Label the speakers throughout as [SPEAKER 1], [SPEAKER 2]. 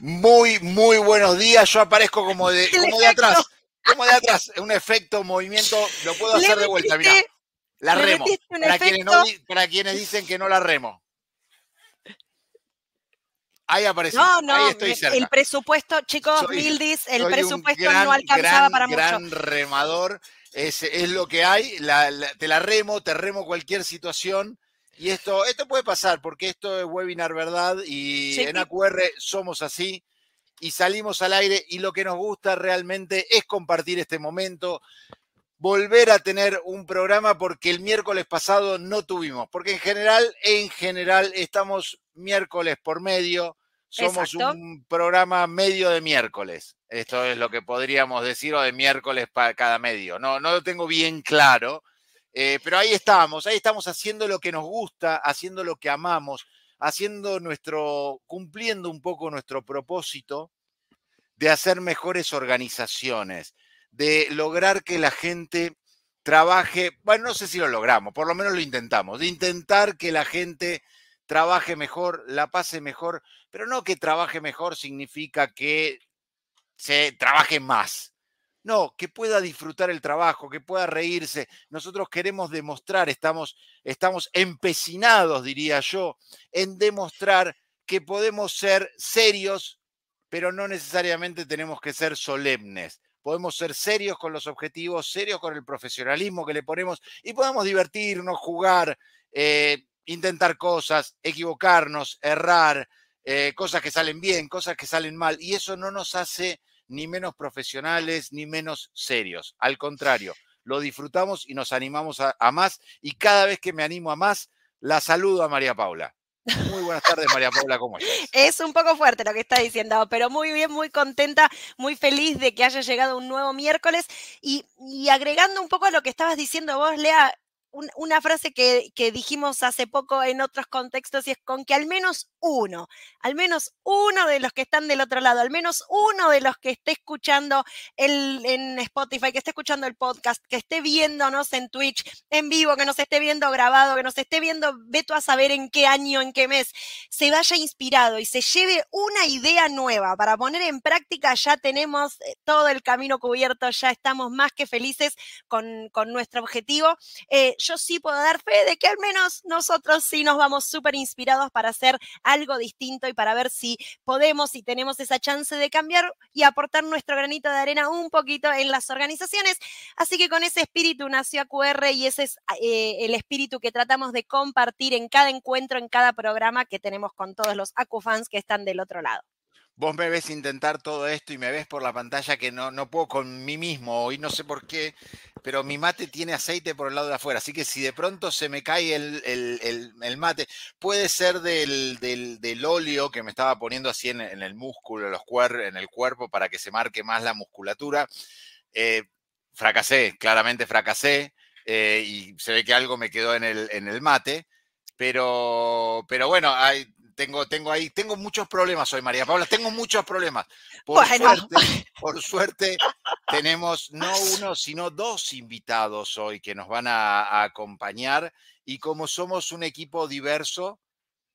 [SPEAKER 1] Muy, muy buenos días. Yo aparezco como de, como de atrás. Como de atrás. Un efecto, movimiento. Lo puedo hacer de vuelta, mira. La remo. Para quienes, para quienes, dicen que no la remo. Ahí apareció.
[SPEAKER 2] No, no, ahí estoy cerca. el presupuesto, chicos, Mildis, el presupuesto no alcanzaba para mucho.
[SPEAKER 1] Gran remador, es, es, lo que hay. te la remo, te remo cualquier situación. Y esto, esto puede pasar porque esto es webinar, ¿verdad? Y en AQR somos así y salimos al aire y lo que nos gusta realmente es compartir este momento, volver a tener un programa porque el miércoles pasado no tuvimos, porque en general, en general estamos miércoles por medio, somos un programa medio de miércoles. Esto es lo que podríamos decir o de miércoles para cada medio. No, no lo tengo bien claro eh, pero ahí estamos, ahí estamos haciendo lo que nos gusta, haciendo lo que amamos, haciendo nuestro, cumpliendo un poco nuestro propósito de hacer mejores organizaciones, de lograr que la gente trabaje, bueno, no sé si lo logramos, por lo menos lo intentamos, de intentar que la gente trabaje mejor, la pase mejor, pero no que trabaje mejor significa que se trabaje más. No, que pueda disfrutar el trabajo, que pueda reírse. Nosotros queremos demostrar, estamos, estamos empecinados, diría yo, en demostrar que podemos ser serios, pero no necesariamente tenemos que ser solemnes. Podemos ser serios con los objetivos, serios con el profesionalismo que le ponemos y podemos divertirnos, jugar, eh, intentar cosas, equivocarnos, errar, eh, cosas que salen bien, cosas que salen mal. Y eso no nos hace ni menos profesionales, ni menos serios. Al contrario, lo disfrutamos y nos animamos a, más. Y cada vez que me animo a más, la saludo a María Paula. Muy buenas tardes, María Paula, ¿cómo estás?
[SPEAKER 2] Es un poco fuerte lo que está diciendo, pero muy bien, muy contenta, muy feliz de que haya llegado un nuevo miércoles. Y, y agregando un poco a lo que estabas diciendo vos, Lea, una frase que, dijimos hace poco en otros contextos y es con que al menos uno, al menos uno de los que están del otro lado, al menos uno de los que esté escuchando el, en Spotify, que esté escuchando el podcast, que esté viéndonos en Twitch en vivo, que nos esté viendo grabado, que nos esté viendo, veto a saber en qué año, en qué mes, se vaya inspirado y se lleve una idea nueva para poner en práctica, ya tenemos eh, todo el camino cubierto, ya estamos más que felices con, nuestro objetivo. Eh, yo sí puedo dar fe de que al menos nosotros sí nos vamos súper inspirados para hacer algo distinto y para ver si podemos y tenemos esa chance de cambiar y aportar nuestro granito de arena un poquito en las organizaciones. Así que con ese espíritu nació AQR y ese es eh, el espíritu que tratamos de compartir en cada encuentro, en cada programa que tenemos con todos los AcuFans que están del otro lado
[SPEAKER 1] vos me ves intentar todo esto y me ves por la pantalla que no, no puedo con mí mismo, hoy no sé por qué, pero mi mate tiene aceite por el lado de afuera, así que si de pronto se me cae el, mate, puede ser del, del, óleo que me estaba poniendo así en, el músculo, los en el cuerpo para que se marque más la musculatura. Eh, fracasé, claramente fracasé, eh, y se ve que algo me quedó en el, en el mate, pero, pero bueno, hay, tengo, tengo ahí, tengo muchos problemas hoy, María Paula, tengo muchos problemas. Por, suerte, por suerte, tenemos no uno, sino dos invitados hoy que nos van a, acompañar. Y como somos un equipo diverso,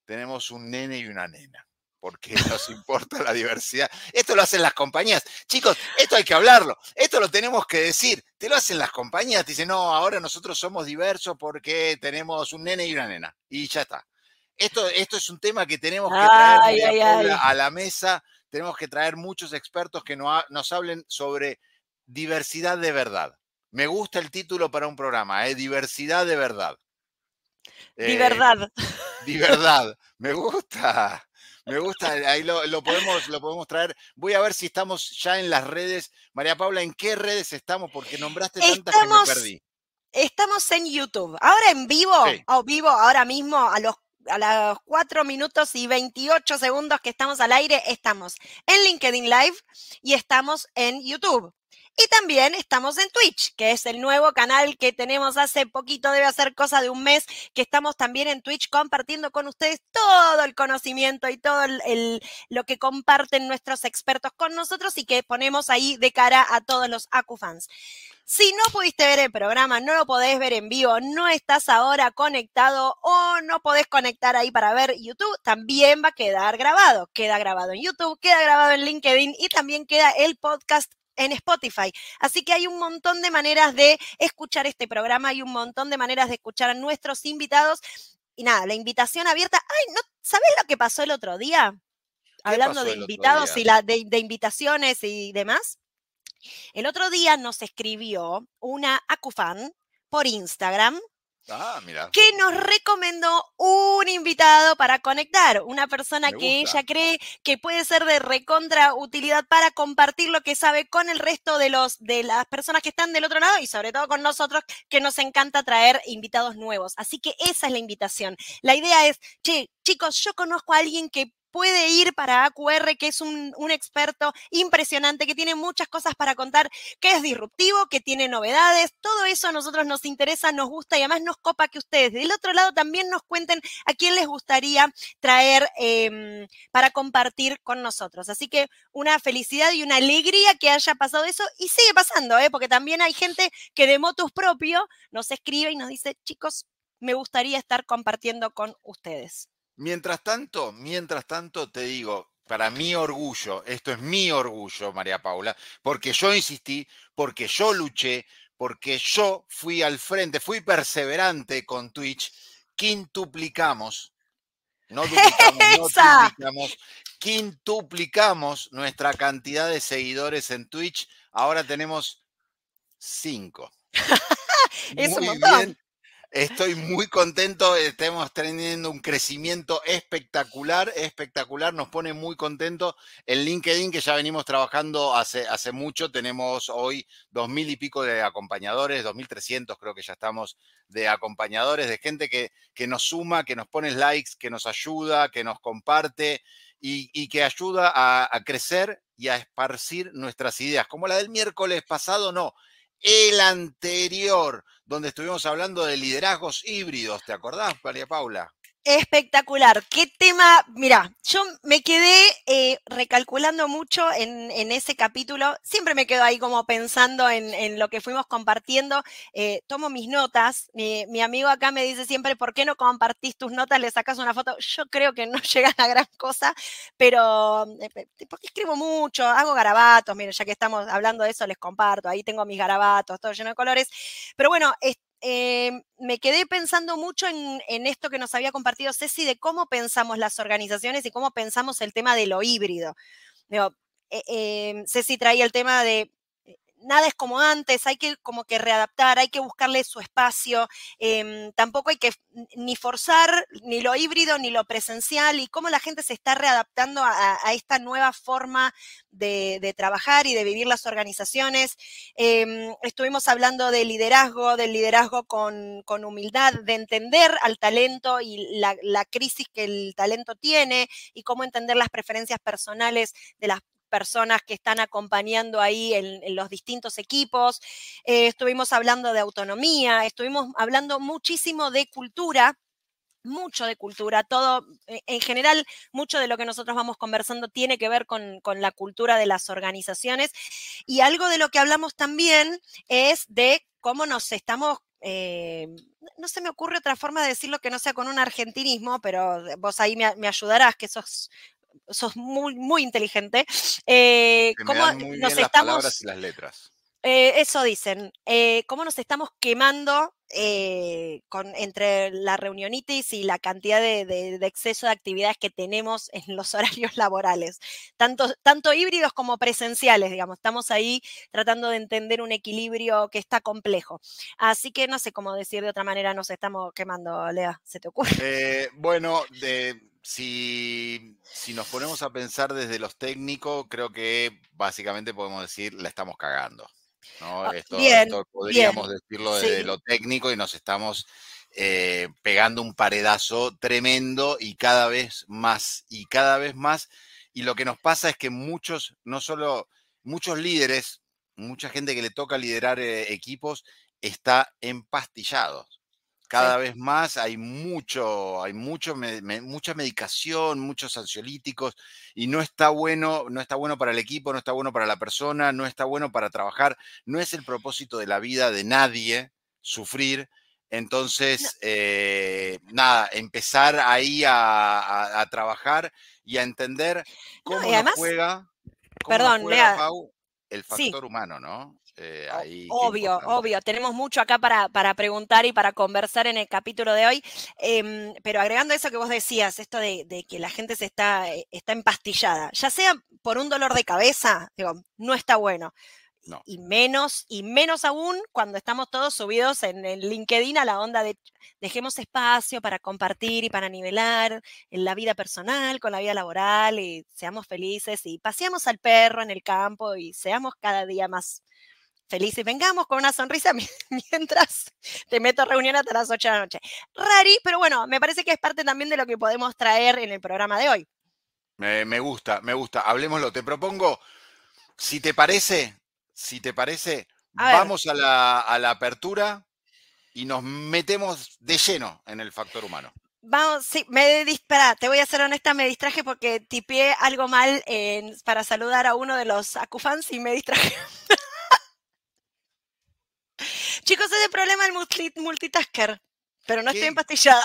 [SPEAKER 1] tenemos un nene y una nena porque nos importa la diversidad. Esto lo hacen las compañías. Chicos, esto hay que hablarlo, esto lo tenemos que decir. Te lo hacen las compañías, te dicen, no, ahora nosotros somos diversos porque tenemos un nene y una nena. Y ya está esto, esto es un tema que tenemos que traer a la mesa, tenemos que traer muchos expertos que nos hablen sobre diversidad de verdad. Me gusta el título para un programa, ¿eh? Diversidad de verdad.
[SPEAKER 2] Eh, verdad.
[SPEAKER 1] verdad. Me gusta. Me gusta, ahí lo, podemos, lo podemos traer. Voy a ver si estamos ya en las redes. María Paula, ¿en qué redes estamos? Porque nombraste tantas que me perdí.
[SPEAKER 2] Estamos en YouTube. Ahora en vivo, o vivo ahora mismo, a los a los 4 minutos y 28 segundos que estamos al aire, estamos en LinkedIn Live y estamos en YouTube. Y también estamos en Twitch, que es el nuevo canal que tenemos hace poquito, debe hacer cosa de un mes, que estamos también en Twitch compartiendo con ustedes todo el conocimiento y todo el, lo que comparten nuestros expertos con nosotros y que ponemos ahí de cara a todos los AcuFans. Si no pudiste ver el programa, no lo podés ver en vivo, no estás ahora conectado o no podés conectar ahí para ver YouTube, también va a quedar grabado. Queda grabado en YouTube, queda grabado en LinkedIn y también queda el podcast en Spotify. Así que hay un montón de maneras de escuchar este programa, hay un montón de maneras de escuchar a nuestros invitados. Y nada, la invitación abierta. Ay, ¿no sabes lo que pasó el otro día? Hablando de invitados y la, de, de invitaciones y demás. El otro día nos escribió una Acufan por Instagram
[SPEAKER 1] Ah,
[SPEAKER 2] que nos recomendó un invitado para conectar, una persona que ella cree que puede ser de recontra utilidad para compartir lo que sabe con el resto de los de las personas que están del otro lado y sobre todo con nosotros que nos encanta traer invitados nuevos. Así que esa es la invitación. La idea es, che, chicos, yo conozco a alguien que puede ir para AQR, que es un, experto impresionante, que tiene muchas cosas para contar, que es disruptivo, que tiene novedades. Todo eso a nosotros nos interesa, nos gusta y además nos copa que ustedes del otro lado también nos cuenten a quién les gustaría traer em, para compartir con nosotros. Así que una felicidad y una alegría que haya pasado eso y sigue pasando, ¿eh? porque también hay gente que de motus propio nos escribe y nos dice, chicos, me gustaría estar compartiendo con ustedes.
[SPEAKER 1] Mientras tanto, mientras tanto, te digo, para mi orgullo, esto es mi orgullo, María Paula, porque yo insistí, porque yo luché, porque yo fui al frente, fui perseverante con Twitch, quintuplicamos, no duplicamos, no duplicamos, quintuplicamos nuestra cantidad de seguidores en Twitch. Ahora tenemos cinco.
[SPEAKER 2] es un montón.
[SPEAKER 1] Estoy muy contento, estamos teniendo un crecimiento espectacular, espectacular, nos pone muy contento. En LinkedIn, que ya venimos trabajando hace, hace mucho, tenemos hoy dos mil y pico de acompañadores, dos mil trescientos creo que ya estamos de acompañadores, de gente que, que nos suma, que nos pone likes, que nos ayuda, que nos comparte y, que ayuda a, a crecer y a esparcir nuestras ideas, como la del miércoles pasado, no, el anterior, donde estuvimos hablando de liderazgos híbridos. ¿Te acordás, María Paula?
[SPEAKER 2] Espectacular. Qué tema. Mira, yo me quedé eh, recalculando mucho en, ese capítulo. Siempre me quedo ahí como pensando en, lo que fuimos compartiendo. Eh, tomo mis notas. Mi, amigo acá me dice siempre, ¿por qué no compartís tus notas? Le sacas una foto. Yo creo que no llega a gran cosa, pero eh, porque escribo mucho, hago garabatos. Mira, ya que estamos hablando de eso, les comparto. Ahí tengo mis garabatos, todo lleno de colores. Pero bueno, Em, me quedé pensando mucho en, esto que nos había compartido Ceci de cómo pensamos las organizaciones y cómo pensamos el tema de lo híbrido. Digo, eh, em, Ceci traía el tema de nada es como antes, hay que como que readaptar, hay que buscarle su espacio, em, tampoco hay que ni forzar ni lo híbrido ni lo presencial y cómo la gente se está readaptando a, esta nueva forma de, trabajar y de vivir las organizaciones. Em, estuvimos hablando de liderazgo, del liderazgo con, humildad, de entender al talento y la, la crisis que el talento tiene y cómo entender las preferencias personales de las personas que están acompañando ahí en, los distintos equipos. Eh, estuvimos hablando de autonomía, estuvimos hablando muchísimo de cultura mucho de cultura, todo, eh, en general, mucho de lo que nosotros vamos conversando tiene que ver con, la cultura de las organizaciones. Y algo de lo que hablamos también es de cómo nos estamos eh, no se me ocurre otra forma de decirlo que no sea con un argentinismo, pero vos ahí me, me ayudarás, que sos sos muy, muy inteligente.
[SPEAKER 1] Eh, ¿Cómo nos estamos... Las y las letras.
[SPEAKER 2] Eh, eso dicen. Eh, ¿Cómo nos estamos quemando eh, con, entre la reunionitis y la cantidad de, exceso de actividades que tenemos en los horarios laborales? Tanto, tanto híbridos como presenciales, digamos. Estamos ahí tratando de entender un equilibrio que está complejo. Así que no sé cómo decir de otra manera, nos estamos quemando, Lea. ¿Se te ocurre?
[SPEAKER 1] bueno, de si, nos ponemos a pensar desde los técnicos, creo que básicamente podemos decir la estamos cagando. ¿no? Ah, esto, podríamos decirlo desde lo técnico y nos estamos eh, pegando un paredazo tremendo y cada vez más y cada vez más. Y lo que nos pasa es que muchos, no solo muchos líderes mucha gente que le toca liderar eh, equipos está empastillado. Cada vez más hay mucho, hay mucho, mucha medicación, muchos ansiolíticos y no está bueno, no está bueno para el equipo, no está bueno para la persona, no está bueno para trabajar. No es el propósito de la vida de nadie sufrir. Entonces, eh, nada, empezar ahí a, trabajar y a entender cómo juega,
[SPEAKER 2] perdón,
[SPEAKER 1] el factor humano, ¿no?
[SPEAKER 2] Eh, obvio, obvio. Tenemos mucho acá para, para, preguntar y para conversar en el capítulo de hoy. Em, pero agregando eso que vos decías, esto de, que la gente se está, eh, está empastillada, ya sea por un dolor de cabeza, digo, no está bueno. Y menos, y menos aún cuando estamos todos subidos en el LinkedIn a la onda de dejemos espacio para compartir y para nivelar en la vida personal con la vida laboral y seamos felices y paseamos al perro en el campo y seamos cada día más felices. Vengamos con una sonrisa mientras te meto a reunión hasta las 8 de la noche. Rari, pero bueno, me parece que es parte también de lo que podemos traer en el programa de hoy.
[SPEAKER 1] Me, gusta, me gusta. Hablemoslo. Te propongo, si te parece, si te parece, vamos a la, apertura y nos metemos de lleno en el factor humano.
[SPEAKER 2] Vamos, sí, me dispara, te voy a ser honesta, me distraje porque tipié algo mal para saludar a uno de los acufans y me distraje. Chicos, es el problema del multitasker, pero no estoy empastillada.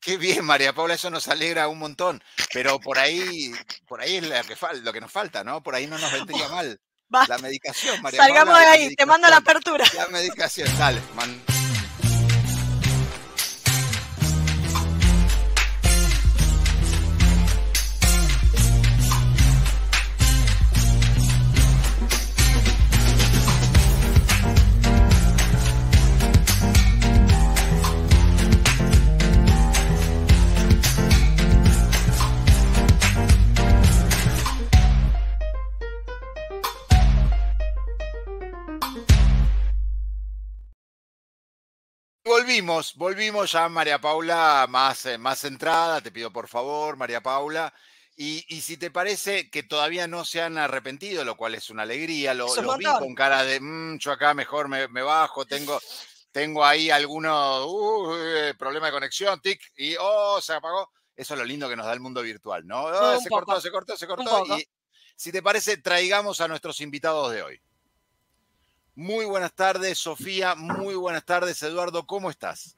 [SPEAKER 1] Qué bien, María Paula, eso nos alegra un montón. Pero por ahí, por ahí es lo que, lo que nos falta, ¿no? Por ahí no nos vendría mal. La medicación, María
[SPEAKER 2] Salgamos de ahí, te mando la apertura.
[SPEAKER 1] La medicación, dale. Man. Volvimos, volvimos ya, María Paula, más, eh, más centrada. Te pido por favor, María Paula. Y, si te parece que todavía no se han arrepentido, lo cual es una alegría, lo, vi con cara de, mmm, yo acá mejor me, bajo, tengo, tengo ahí algunos uh, eh, problema de conexión, tic, y oh, se apagó. Eso es lo lindo que nos da el mundo virtual, ¿no? Oh, se cortó, se cortó, se cortó. Y si te parece, traigamos a nuestros invitados de hoy. Muy buenas tardes, Sofía. Muy buenas tardes, Eduardo. ¿Cómo estás?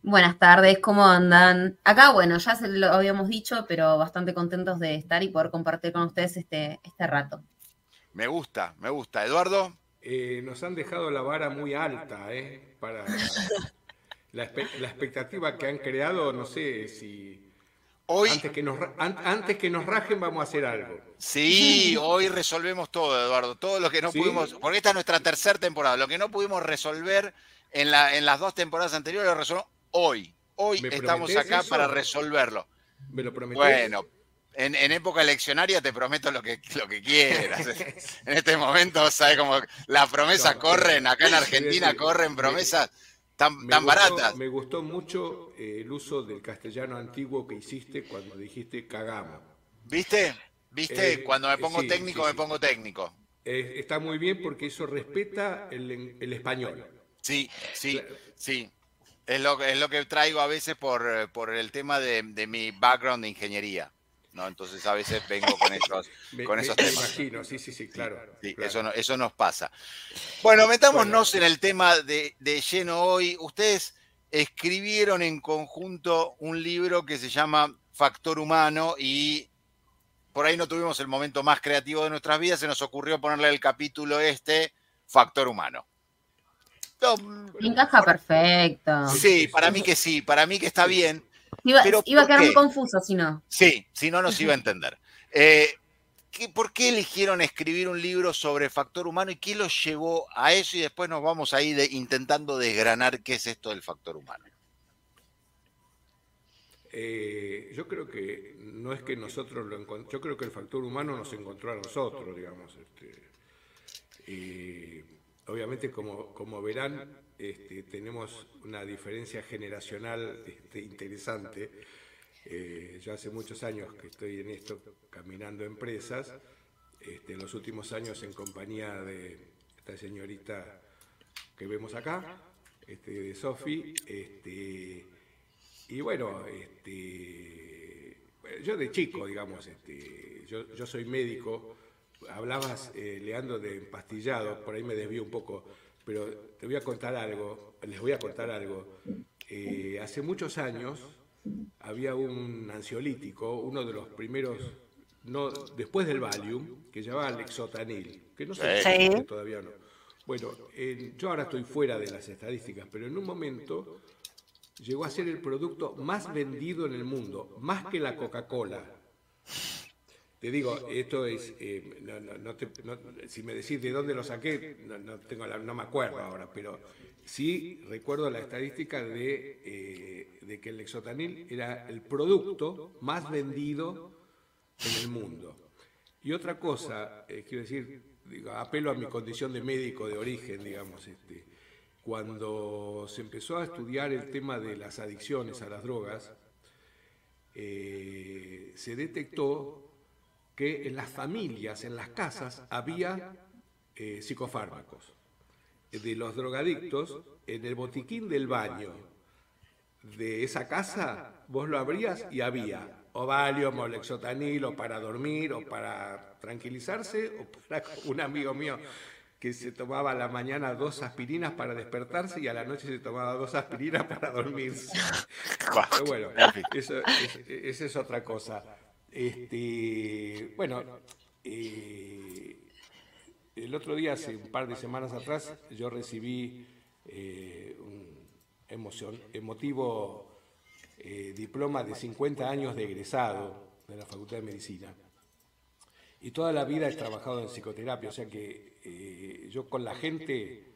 [SPEAKER 3] Buenas tardes, ¿cómo andan? Acá, bueno, ya se lo habíamos dicho, pero bastante contentos de estar y poder compartir con ustedes este, este rato.
[SPEAKER 1] Me gusta, me gusta. Eduardo.
[SPEAKER 4] Eh, nos han dejado la vara muy alta, ¿eh? Para la, la expectativa que han creado, no sé si Hoy, antes, que nos, antes que nos rajen vamos a hacer algo.
[SPEAKER 1] Sí, hoy resolvemos todo, Eduardo. Todo lo que no pudimos, porque esta es nuestra tercera temporada. Lo que no pudimos resolver en, la, en las dos temporadas anteriores lo resolvemos hoy. Hoy estamos acá para resolverlo.
[SPEAKER 4] ¿Me lo prometes?
[SPEAKER 1] Bueno, en, época eleccionaria te prometo lo que, lo que quieras. en este momento, ¿sabes? Como las promesas corren, acá en Argentina corren promesas tan, tan baratas.
[SPEAKER 4] Me gustó mucho eh, el uso del castellano antiguo que hiciste cuando dijiste cagamos.
[SPEAKER 1] ¿Viste? ¿Viste? Eh, cuando me pongo técnico, me pongo técnico.
[SPEAKER 4] está muy bien porque eso respeta el, el español.
[SPEAKER 1] Sí, sí, sí. Es lo, es lo que traigo a veces por, por el tema de, de mi background de ingeniería. ¿No? Entonces a veces vengo con esos, con esos temas.
[SPEAKER 4] imagino, sí, sí, sí, claro.
[SPEAKER 1] Eso, eso nos pasa. Bueno, metámonos en el tema de, de, lleno hoy. Ustedes escribieron en conjunto un libro que se llama Factor Humano y por ahí no tuvimos el momento más creativo de nuestras vidas, se nos ocurrió ponerle el capítulo este, Factor Humano.
[SPEAKER 3] Encaja perfecto.
[SPEAKER 1] Sí, para mí que sí, para mí que está bien.
[SPEAKER 3] Iba, a quedar muy confuso si no.
[SPEAKER 1] Sí, si no nos iba a entender. Eh, ¿Por qué eligieron escribir un libro sobre factor humano y qué los llevó a eso? Y después nos vamos ahí de, intentando desgranar qué es esto del factor humano.
[SPEAKER 4] Eh, yo creo que no es que nosotros lo encontramos, yo creo que el factor humano nos encontró a nosotros, digamos. Este, obviamente, como, como verán, este, tenemos una diferencia generacional este, interesante. Eh, yo hace muchos años que estoy en esto, caminando empresas, este, en los últimos años en compañía de esta señorita que vemos acá, este, de Sofi. Este, y bueno, este, yo de chico, digamos, este, yo, soy médico, hablabas, eh, Leandro, de empastillado, por ahí me desvío un poco, pero te voy a contar algo, les voy a contar algo. Eh, hace muchos años había un ansiolítico, uno de los primeros, no, después del Valium, que llamaba Lexotanil, que no sé todavía no. Bueno, yo ahora estoy fuera de las estadísticas, pero en un momento llegó a ser el producto más vendido en el mundo, más que la Coca-Cola. Te digo, esto es, eh, si me decís de dónde lo saqué, no, tengo no me acuerdo ahora, pero sí recuerdo la estadística de, eh, de que el Lexotanil era el producto más vendido en el mundo. Y otra cosa, eh, quiero decir, digo, apelo a mi condición de médico de origen, digamos, este, cuando se empezó a estudiar el tema de las adicciones a las drogas, eh, se detectó que en las familias, en las casas, había eh, psicofármacos. De los drogadictos, en el botiquín del baño de esa casa, vos lo abrías y había o Valium o Lexotanil o para dormir o para tranquilizarse o para un amigo mío que se tomaba a la mañana dos aspirinas para despertarse y a la noche se tomaba dos aspirinas para dormirse. Pero bueno, eso, es otra cosa. Este, bueno, eh, el otro día, hace un par de semanas atrás, yo recibí eh, un emoción, emotivo eh, diploma de 50 años de egresado de la Facultad de Medicina. Y toda la vida he trabajado en psicoterapia, o sea que yo con la gente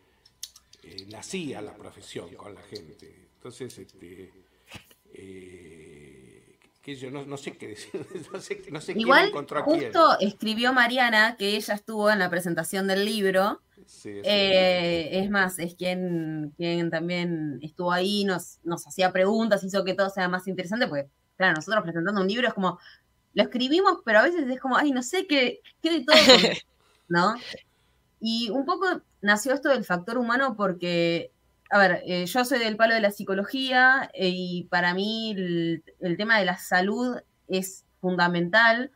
[SPEAKER 4] eh, nací a la profesión, con la gente. Entonces, este, que yo no, sé qué decir, no sé, no sé
[SPEAKER 3] Igual, justo escribió Mariana que ella estuvo en la presentación del libro. es más, es quien, quien también estuvo ahí, nos, nos hacía preguntas, hizo que todo sea más interesante, porque, claro, nosotros presentando un libro es como, lo escribimos, pero a veces es como, ay, no sé qué, qué de todo, ¿no? Y un poco nació esto del factor humano porque, a ver, eh, yo soy del palo de la psicología eh, y para mí el, tema de la salud es fundamental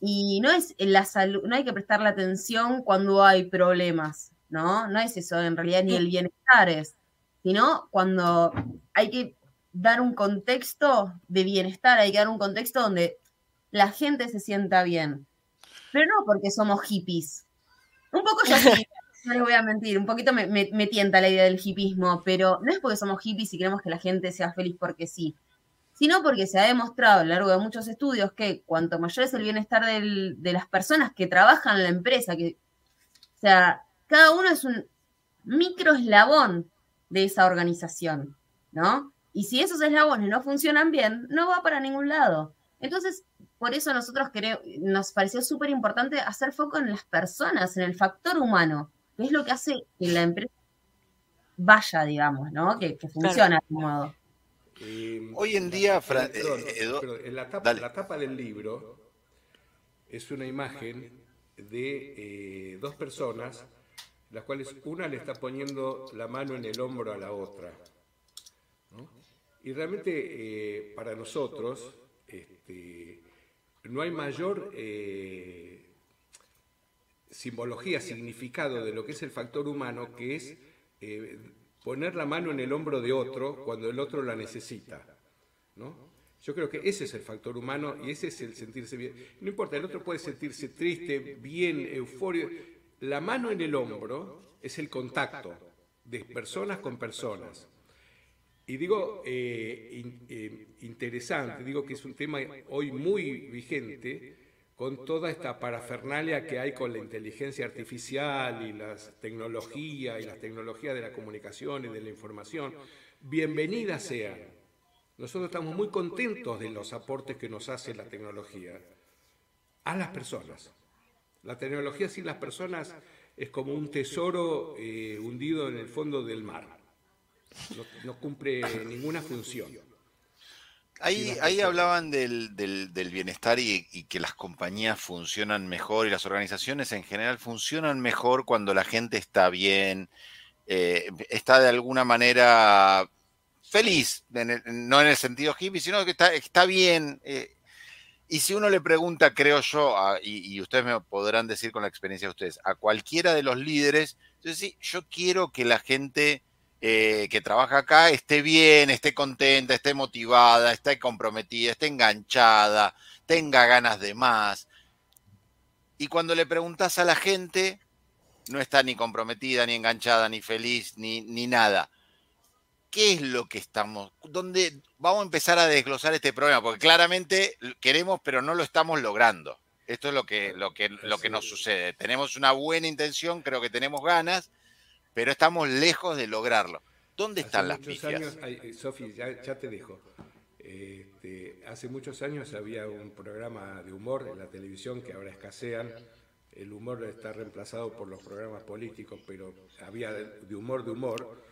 [SPEAKER 3] y no es la salud, no hay que prestarle atención cuando hay problemas, ¿no? No es eso en realidad ni el bienestar es, sino cuando hay que dar un contexto de bienestar, hay que dar un contexto donde la gente se sienta bien. Pero no porque somos hippies, un poco yo sí, no les voy a mentir, un poquito me, tienta la idea del hipismo, pero no es porque somos hippies y queremos que la gente sea feliz porque sí, sino porque se ha demostrado a lo largo de muchos estudios que cuanto mayor es el bienestar de las personas que trabajan en la empresa, que, o sea, cada uno es un micro eslabón de esa organización, ¿no? Y si esos eslabones no funcionan bien, no va para ningún lado. Entonces, por eso nosotros queremos, nos pareció súper importante hacer foco en las personas, en el factor humano, que es lo que hace que la empresa vaya, digamos, ¿no? Que, funcione de algún modo.
[SPEAKER 1] Eh, Hoy en día,
[SPEAKER 4] eh, en la tapa, del libro es una imagen de eh, dos personas, las cuales una le está poniendo la mano en el hombro a la otra. Y realmente para nosotros, este, no hay mayor eh, simbología, significado de lo que es el factor humano, que es eh, poner la mano en el hombro de otro cuando el otro la necesita. ¿no? Yo creo que ese es el factor humano y ese es el sentirse bien. No importa, el otro puede sentirse triste, bien, euforio. La mano en el hombro es el contacto de personas con personas. Y digo eh, eh, interesante, digo que es un tema hoy muy vigente con toda esta parafernalia que hay con la inteligencia artificial y las tecnologías y las tecnologías de la comunicación y de la información. Bienvenidas sean. Nosotros estamos muy contentos de los aportes que nos hace la tecnología a las personas. La tecnología sin las personas es como un tesoro eh, hundido en el fondo del mar no, cumple ninguna función.
[SPEAKER 1] Ahí, ahí hablaban del, bienestar y, que las compañías funcionan mejor y las organizaciones en general funcionan mejor cuando la gente está bien, eh, está de alguna manera feliz, no en el sentido hippie, sino que está, está bien. Eh, y si uno le pregunta, creo yo, y, ustedes me podrán decir con la experiencia de ustedes, a cualquiera de los líderes, entonces sí, yo quiero que la gente eh, que trabaja acá esté bien, esté contenta, esté motivada, esté comprometida, esté enganchada, tenga ganas de más. Y cuando le preguntas a la gente, no está ni comprometida, ni enganchada, ni feliz, ni, ni nada. ¿Qué es lo que estamos? ¿Dónde vamos a empezar a desglosar este problema? Porque claramente queremos, pero no lo estamos logrando. Esto es lo que, lo que, lo que nos sucede. Tenemos una buena intención, creo que tenemos ganas, pero estamos lejos de lograrlo. ¿Dónde están las pifias?
[SPEAKER 4] Sofi, ya, te dejo. Este, hace muchos años había un programa de humor en la televisión que ahora escasean. El humor está reemplazado por los programas políticos, pero había de humor de humor.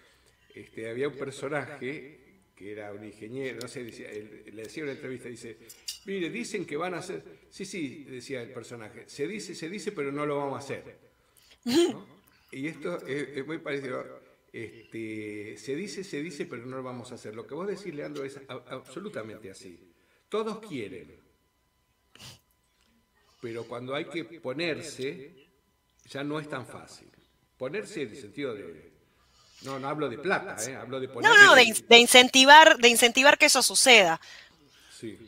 [SPEAKER 4] Este, había un personaje que era un ingeniero, no sé, le decía en una entrevista, dice, mire, dicen que van a hacer, sí, sí, decía el personaje, se dice, se dice, pero no lo vamos a hacer. Y esto es, muy parecido. Este, se dice, se dice, pero no lo vamos a hacer. Lo que vos decís, Leandro, es absolutamente así. Todos quieren. Pero cuando hay que ponerse, ya no es tan fácil. Ponerse en el sentido de. No, no hablo de plata, ¿eh? hablo de ponerse.
[SPEAKER 2] No, no, de, incentivar, de incentivar que eso suceda.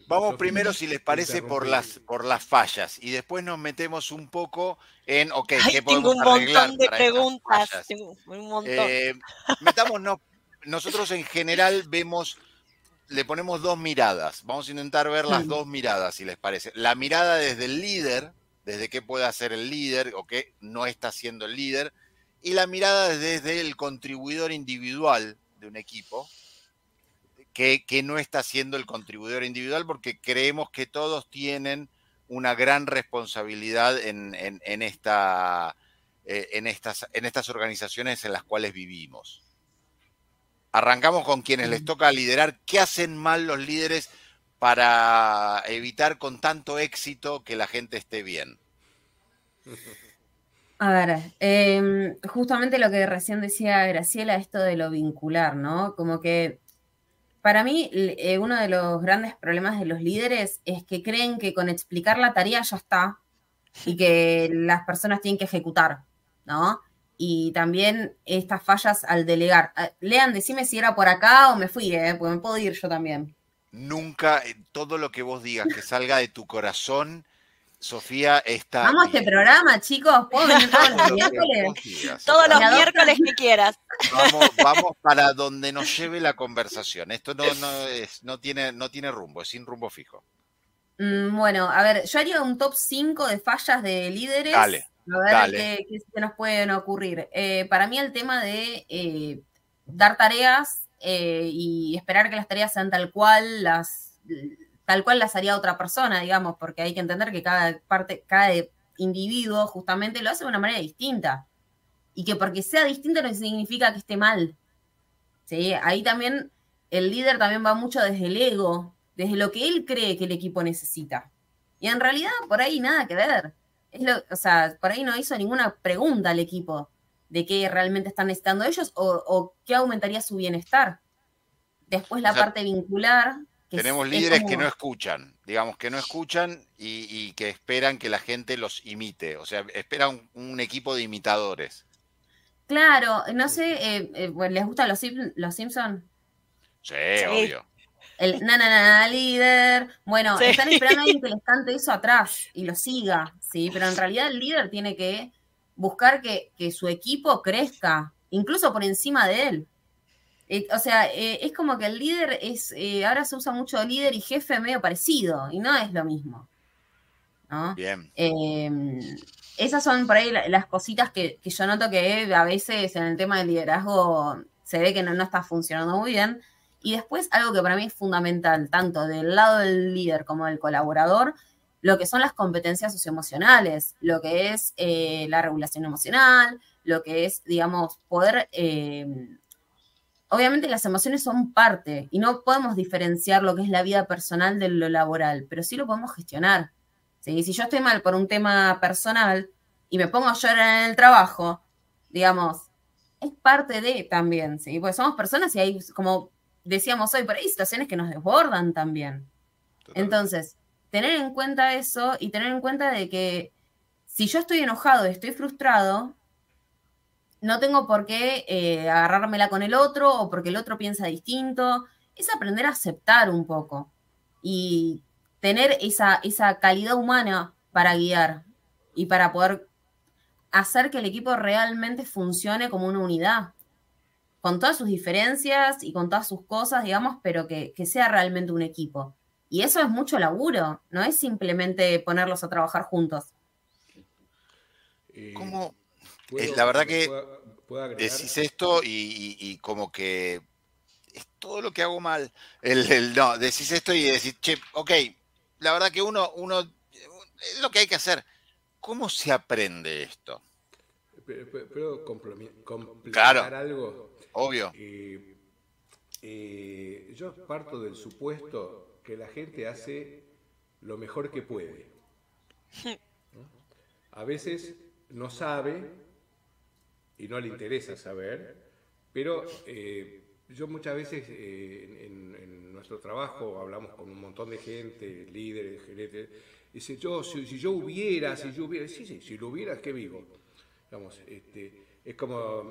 [SPEAKER 1] Vamos primero, si les parece, por las, por las fallas y después nos metemos un poco en, ok, ¿qué podemos
[SPEAKER 2] tengo un montón de preguntas. Tengo un montón. Eh,
[SPEAKER 1] metámonos, nosotros en general vemos, le ponemos dos miradas. Vamos a intentar ver las dos miradas, si les parece. La mirada desde el líder, desde qué puede hacer el líder o qué no está haciendo el líder, y la mirada desde el contribuidor individual de un equipo, que, no está siendo el contribuidor individual porque creemos que todos tienen una gran responsabilidad en, esta, eh, en, estas, en estas organizaciones en las cuales vivimos. Arrancamos con quienes les toca liderar. ¿Qué hacen mal los líderes para evitar con tanto éxito que la gente esté bien?
[SPEAKER 3] A ver, em, justamente lo que recién decía Graciela, esto de lo vincular, ¿no? Como que para mí, eh, uno de los grandes problemas de los líderes es que creen que con explicar la tarea ya está y que las personas tienen que ejecutar, ¿no? Y también estas fallas al delegar. Ah, Lean, decime si era por acá o me fui, ¿eh? porque me puedo ir yo también.
[SPEAKER 1] Nunca, eh, todo lo que vos digas que salga de tu corazón Sofía está.
[SPEAKER 3] Vamos a este programa, chicos. ¿Puedo venir todos los
[SPEAKER 2] miércoles? Todos los miércoles que quieras.
[SPEAKER 1] Vamos, para donde nos lleve la conversación. Esto no, es, no, tiene, no tiene rumbo, es sin rumbo fijo.
[SPEAKER 3] Mm, bueno, a ver, yo haría un top 5 de fallas de líderes.
[SPEAKER 1] Dale.
[SPEAKER 3] A ver qué, se nos pueden ocurrir. Eh, para mí, el tema de eh, dar tareas eh, y esperar que las tareas sean tal cual las tal cual las haría otra persona, digamos, porque hay que entender que cada parte, cada individuo justamente lo hace de una manera distinta. Y que porque sea distinto no significa que esté mal. ¿Sí? Ahí también el líder también va mucho desde el ego, desde lo que él cree que el equipo necesita. Y en realidad por ahí nada que ver. Es lo, o sea, por ahí no hizo ninguna pregunta al equipo de qué realmente están necesitando ellos o, qué aumentaría su bienestar. Después la parte vincular,
[SPEAKER 1] tenemos líderes que no escuchan, digamos, que no escuchan y, que esperan que la gente los imite, o sea, esperan un, equipo de imitadores.
[SPEAKER 3] Claro, no sé, eh, eh, ¿les gustan los, los Simpsons?
[SPEAKER 1] Sí, obvio.
[SPEAKER 3] El na, na, na, líder. Bueno, están esperando a alguien que les cante eso atrás y lo siga, ¿sí? Pero en realidad el líder tiene que buscar que, que su equipo crezca, incluso por encima de él. Eh, o sea, eh, es como que el líder es, eh, ahora se usa mucho líder y jefe medio parecido, y no es lo mismo. ¿no?
[SPEAKER 1] Bien.
[SPEAKER 3] Em, esas son por ahí las cositas que, yo noto que a veces en el tema del liderazgo se ve que no, no está funcionando muy bien. Y después algo que para mí es fundamental, tanto del lado del líder como del colaborador, lo que son las competencias socioemocionales, lo que es la regulación emocional, lo que es, digamos, poder em, obviamente las emociones son parte y no podemos diferenciar lo que es la vida personal de lo laboral, pero sí lo podemos gestionar. Si yo estoy mal por un tema personal y me pongo a llorar en el trabajo, digamos, es parte de también, ¿sí? Porque somos personas y hay, como decíamos hoy, por ahí situaciones que nos desbordan también. Entonces, tener en cuenta eso y tener en cuenta de que si yo estoy enojado y estoy frustrado, no tengo por qué eh, agarrármela con el otro o porque el otro piensa distinto. Es aprender a aceptar un poco y tener esa, esa calidad humana para guiar y para poder hacer que el equipo realmente funcione como una unidad, con todas sus diferencias y con todas sus cosas, digamos, pero que, sea realmente un equipo. Y eso es mucho laburo, no es simplemente ponerlos a trabajar juntos.
[SPEAKER 1] Eh, ¿Cómo? la verdad que decís esto y, como que es todo lo que hago mal. El, no, decís esto y decís, che, ok, la verdad que uno, uno, es lo que hay que hacer. ¿Cómo se aprende esto?
[SPEAKER 4] ¿Puedo complementar algo?
[SPEAKER 1] Obvio.
[SPEAKER 4] Eh, eh, yo parto del supuesto que la gente hace lo mejor que puede. A veces no sabe y no le interesa saber, pero eh, yo muchas veces en, en, nuestro trabajo hablamos con un montón de gente, líderes, gerentes, Dice, yo, si, yo hubiera, si yo hubiera, sí, sí, si lo hubiera, es que vivo. Digamos, este, es como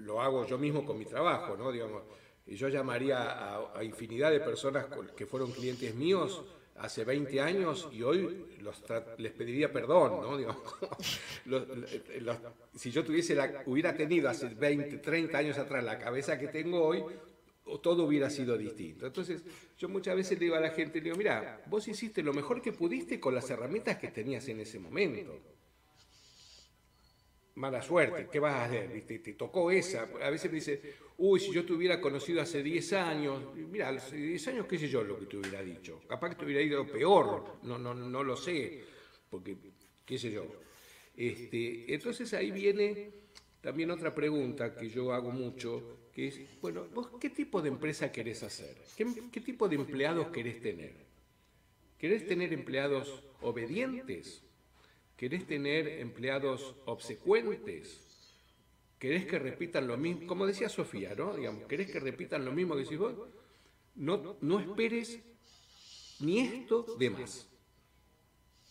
[SPEAKER 4] lo hago yo mismo con mi trabajo, ¿no? Digamos, yo llamaría a, infinidad de personas que fueron clientes míos hace 20 años y hoy los les pediría perdón, ¿no? Digamos, si yo tuviese la, hubiera tenido hace 20, 30 años atrás la cabeza que tengo hoy, todo hubiera sido distinto. Entonces, yo muchas veces le digo a la gente, le digo, mira, vos hiciste lo mejor que pudiste con las herramientas que tenías en ese momento. Mala suerte, ¿qué vas a hacer? Te, tocó esa. A veces me dice, uy, si yo te hubiera conocido hace 10 años, mira, hace 10 años, qué sé yo lo que te hubiera dicho. Capaz que te hubiera ido peor, no, no, no lo sé, porque, qué sé yo. Este, entonces ahí viene también otra pregunta que yo hago mucho, que es, bueno, vos qué tipo de empresa querés hacer? ¿Qué, tipo de empleados querés tener? ¿Querés tener empleados obedientes? ¿Querés tener empleados obsecuentes? ¿Querés que repitan lo mismo? Como decía Sofía, ¿no? Digamos, ¿querés que repitan lo mismo que decís vos? No, no esperes ni esto de más.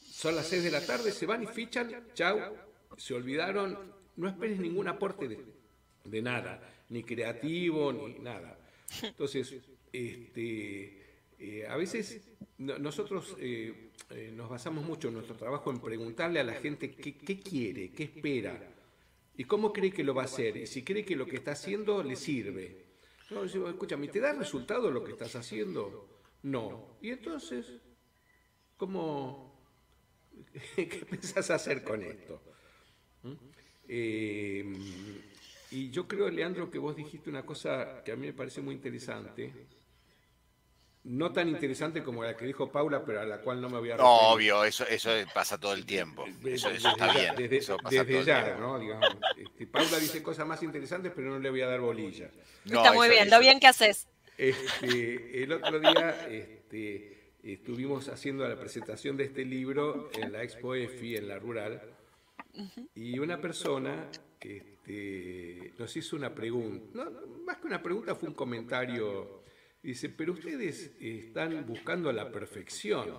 [SPEAKER 4] Son las seis de la tarde, se van y fichan, chau, se olvidaron, no esperes ningún aporte de, de nada ni creativo, ni nada. Entonces, este, eh, a veces nosotros eh, eh, nos basamos mucho en nuestro trabajo en preguntarle a la gente qué, quiere, qué espera y cómo cree que lo va a hacer y si cree que lo que está haciendo le sirve. No, escúchame, ¿te da resultado lo que estás haciendo? No. Y entonces, ¿cómo, ¿qué pensás hacer con esto? ¿Mm? Y yo creo, Leandro, que vos dijiste una cosa que a mí me parece muy interesante. No tan interesante como la que dijo Paula, pero a la cual no me voy a
[SPEAKER 1] referir. obvio, eso, eso pasa todo el tiempo. Eso, está bien.
[SPEAKER 4] Desde, ya, ¿no? Digamos, este, Paula dice cosas más interesantes, pero no le voy a dar bolilla.
[SPEAKER 2] está muy bien, lo bien que haces.
[SPEAKER 4] Este, el otro día este, estuvimos haciendo la presentación de este libro en la Expo EFI, en la Rural, y una persona este, nos hizo una pregunta, más que una pregunta fue un comentario. Dice, pero ustedes están buscando la perfección.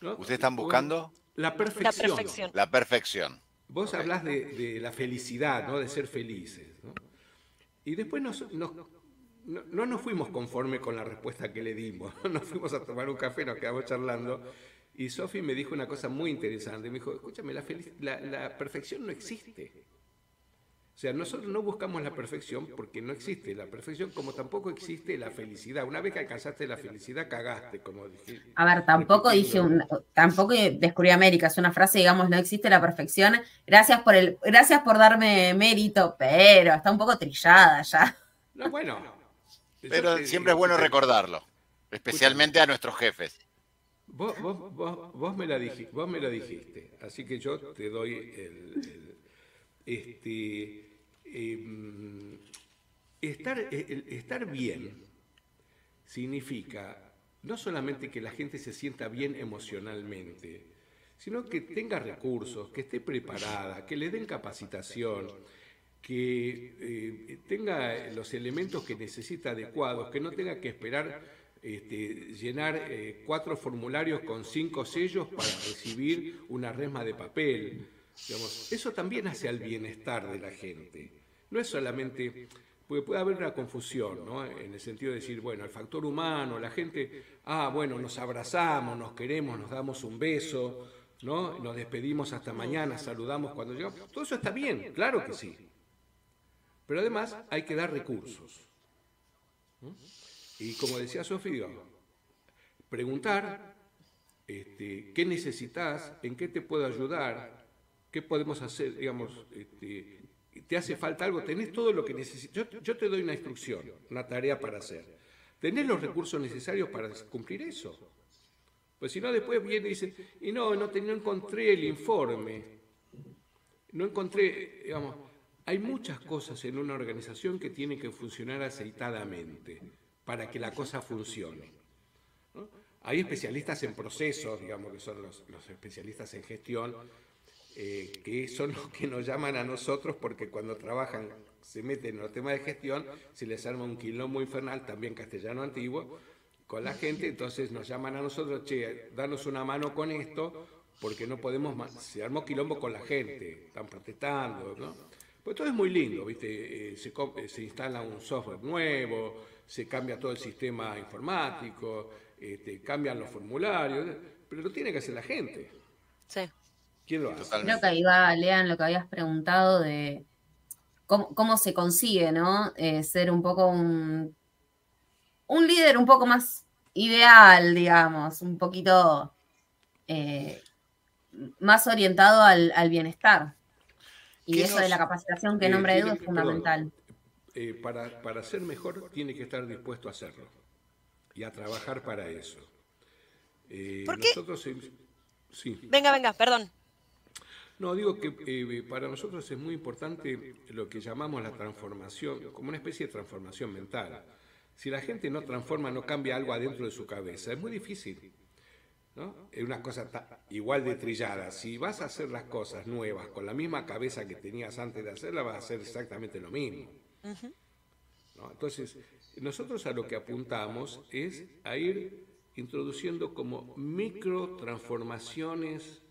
[SPEAKER 1] ¿Ustedes están buscando?
[SPEAKER 4] La perfección.
[SPEAKER 1] La perfección.
[SPEAKER 4] Vos hablás de, la felicidad, ¿no? de ser felices. Y después no, no nos fuimos conforme con la respuesta que le dimos. Nos fuimos a tomar un café, nos quedamos charlando. Y Sofi me dijo una cosa muy interesante. Me dijo, escúchame, la, la perfección no existe. O sea, nosotros no buscamos la perfección porque no existe la perfección, como tampoco existe la felicidad. Una vez que alcanzaste la felicidad, cagaste, como dije.
[SPEAKER 3] A ver, tampoco dije, un, tampoco descubrí América, es una frase, digamos, no existe la perfección. Gracias por el, gracias por darme mérito, pero está un poco trillada ya.
[SPEAKER 4] No, bueno.
[SPEAKER 1] Pero siempre es bueno recordarlo, especialmente a nuestros jefes.
[SPEAKER 4] Vos, me la dijiste, vos me lo dijiste, así que yo te doy el, el este, Em, estar, eh, estar bien significa no solamente que la gente se sienta bien emocionalmente, sino que tenga recursos, que esté preparada, que le den capacitación, que eh, tenga los elementos que necesita adecuados, que no tenga que esperar este, llenar eh, cuatro formularios con cinco sellos para recibir una resma de papel. Eso también hace al bienestar de la gente. No es solamente, porque puede haber una confusión, ¿no? En el sentido de decir, bueno, el factor humano, la gente, ah, bueno, nos abrazamos, nos queremos, nos damos un beso, ¿no? Nos despedimos hasta mañana, saludamos cuando llegamos. Todo eso está bien, claro que sí. Pero además hay que dar recursos. Y como decía Sofía, preguntar este, qué necesitas, en qué te puedo ayudar, qué podemos hacer, digamos, este, te hace falta algo, tenés todo lo que necesitas. Yo, te doy una instrucción, una tarea para hacer. Tenés los recursos necesarios para cumplir eso. Pues si no, después viene y dice, y no, no, no encontré el informe, no encontré, digamos, hay muchas cosas en una organización que tienen que funcionar aceitadamente para que la cosa funcione. Hay especialistas en procesos, digamos que son los, especialistas en gestión, eh, que son los que nos llaman a nosotros porque cuando trabajan, se meten en los temas de gestión, se les arma un quilombo infernal, también castellano antiguo, con la gente, entonces nos llaman a nosotros, che, danos una mano con esto, porque no podemos, se armó quilombo con la gente, están protestando, ¿no? Pues todo es muy lindo, ¿viste? Eh, se, eh, se instala un software nuevo, se cambia todo el sistema informático, este, cambian los formularios, pero lo tiene que hacer la gente.
[SPEAKER 2] Sí.
[SPEAKER 4] ¿Quién lo hace?
[SPEAKER 3] Creo que iba, Lean, lo que habías preguntado de cómo, se consigue, ¿no? Eh, ser un poco un, un líder un poco más ideal, digamos, un poquito eh, más orientado al, bienestar. Y eso de la capacitación que eh, nombra Edu es fundamental.
[SPEAKER 4] Eh, para, para, ser mejor tiene que estar dispuesto a hacerlo y a trabajar para eso.
[SPEAKER 2] Eh, ¿Por qué? Nosotros, sí. Venga, venga, perdón.
[SPEAKER 4] No, digo que eh, para nosotros es muy importante lo que llamamos la transformación, como una especie de transformación mental. Si la gente no transforma, no cambia algo adentro de su cabeza, es muy difícil. ¿no? Es una cosa igual de trillada. Si vas a hacer las cosas nuevas con la misma cabeza que tenías antes de hacerlas, vas a hacer exactamente lo mismo. Entonces, nosotros a lo que apuntamos es a ir introduciendo como micro transformaciones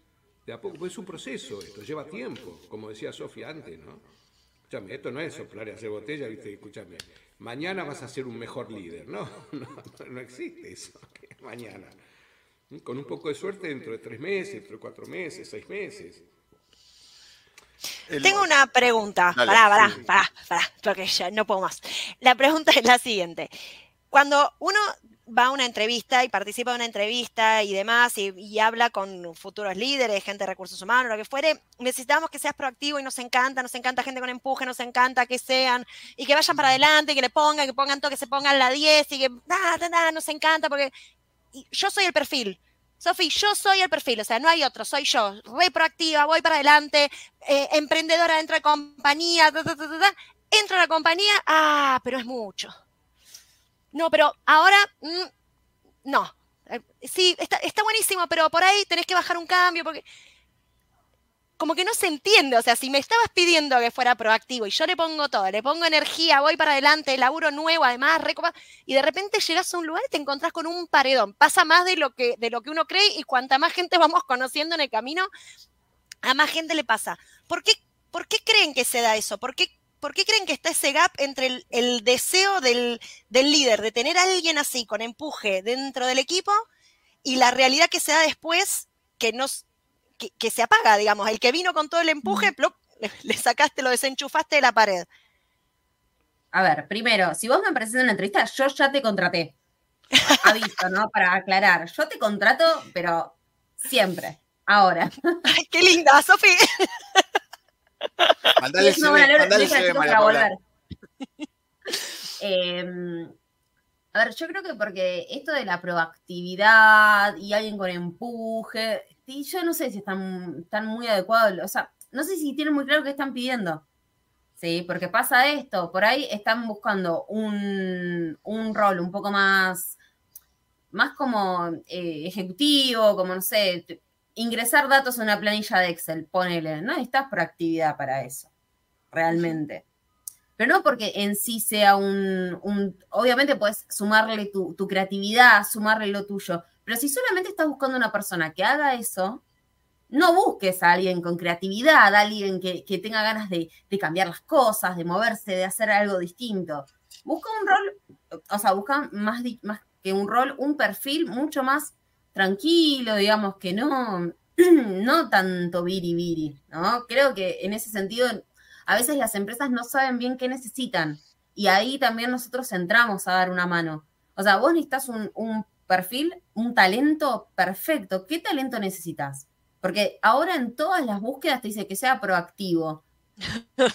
[SPEAKER 4] de a poco. Pues es un proceso, esto lleva tiempo, como decía Sofía antes, ¿no? Escúchame, esto no es soplar y hacer botella, ¿viste? Escúchame, mañana vas a ser un mejor líder. No, no, no existe eso, mañana. Con un poco de suerte dentro de tres meses, dentro de cuatro meses, seis meses.
[SPEAKER 2] Tengo una pregunta. pará, pará, pará, pará, porque ya no puedo más. La pregunta es la siguiente. Cuando uno va a una entrevista y participa en una entrevista y demás y, habla con futuros líderes, gente de recursos humanos, lo que fuere, necesitamos que seas proactivo y nos encanta, nos encanta gente con empuje, nos encanta que sean y que vayan para adelante, que le pongan, que pongan todo, que se pongan la 10 y que da, nos encanta porque yo soy el perfil. Sofi, yo soy el perfil, o sea, no hay otro, soy yo, re proactiva, voy para adelante, eh, emprendedora dentro de compañía, entro a la compañía, ah, pero es mucho. No, pero ahora, mm, no. Eh, sí, está, está buenísimo, pero por ahí tenés que bajar un cambio, porque como que no se entiende. O sea, si me estabas pidiendo que fuera proactivo y yo le pongo todo, le pongo energía, voy para adelante, laburo nuevo, además, recopa, y de repente llegas a un lugar y te encontrás con un paredón. Pasa más de lo que, de lo que uno cree y cuanta más gente vamos conociendo en el camino, a más gente le pasa. ¿Por qué, por qué creen que se da eso? ¿Por qué, por qué creen que está ese gap entre el, deseo del, del líder de tener a alguien así, con empuje dentro del equipo, y la realidad que se da después que nos que, se apaga, digamos. El que vino con todo el empuje, le, sacaste, lo desenchufaste de la pared.
[SPEAKER 3] A ver, primero, si vos me en una entrevista, yo ya te contraté. Aviso, ¿no? Para aclarar. Yo te contrato, pero siempre. Ahora.
[SPEAKER 2] Ay, qué linda, Sofi.
[SPEAKER 1] Mandale CV, para volver.
[SPEAKER 3] Em, a ver, yo creo que porque esto de la proactividad y alguien con empuje, yo no sé si están, muy adecuados, o sea, no sé si tienen muy claro qué están pidiendo. Sí, porque pasa esto, por ahí están buscando un, rol un poco más, más como eh, ejecutivo, como no sé, ingresar datos en una planilla de Excel, ponele, no necesitas proactividad para eso, realmente. Pero no porque en sí sea un, obviamente puedes sumarle tu, creatividad, sumarle lo tuyo, pero si solamente estás buscando una persona que haga eso, no busques a alguien con creatividad, a alguien que, tenga ganas de, cambiar las cosas, de moverse, de hacer algo distinto. Busca un rol, o sea, busca más que un rol, un perfil mucho más tranquilo, digamos, que no, no tanto viri ¿no? Creo que en ese sentido, a veces las empresas no saben bien qué necesitan y ahí también nosotros entramos a dar una mano. O sea, vos necesitas un, un perfil, un talento perfecto. ¿Qué talento necesitas? Porque ahora en todas las búsquedas te dice que sea proactivo.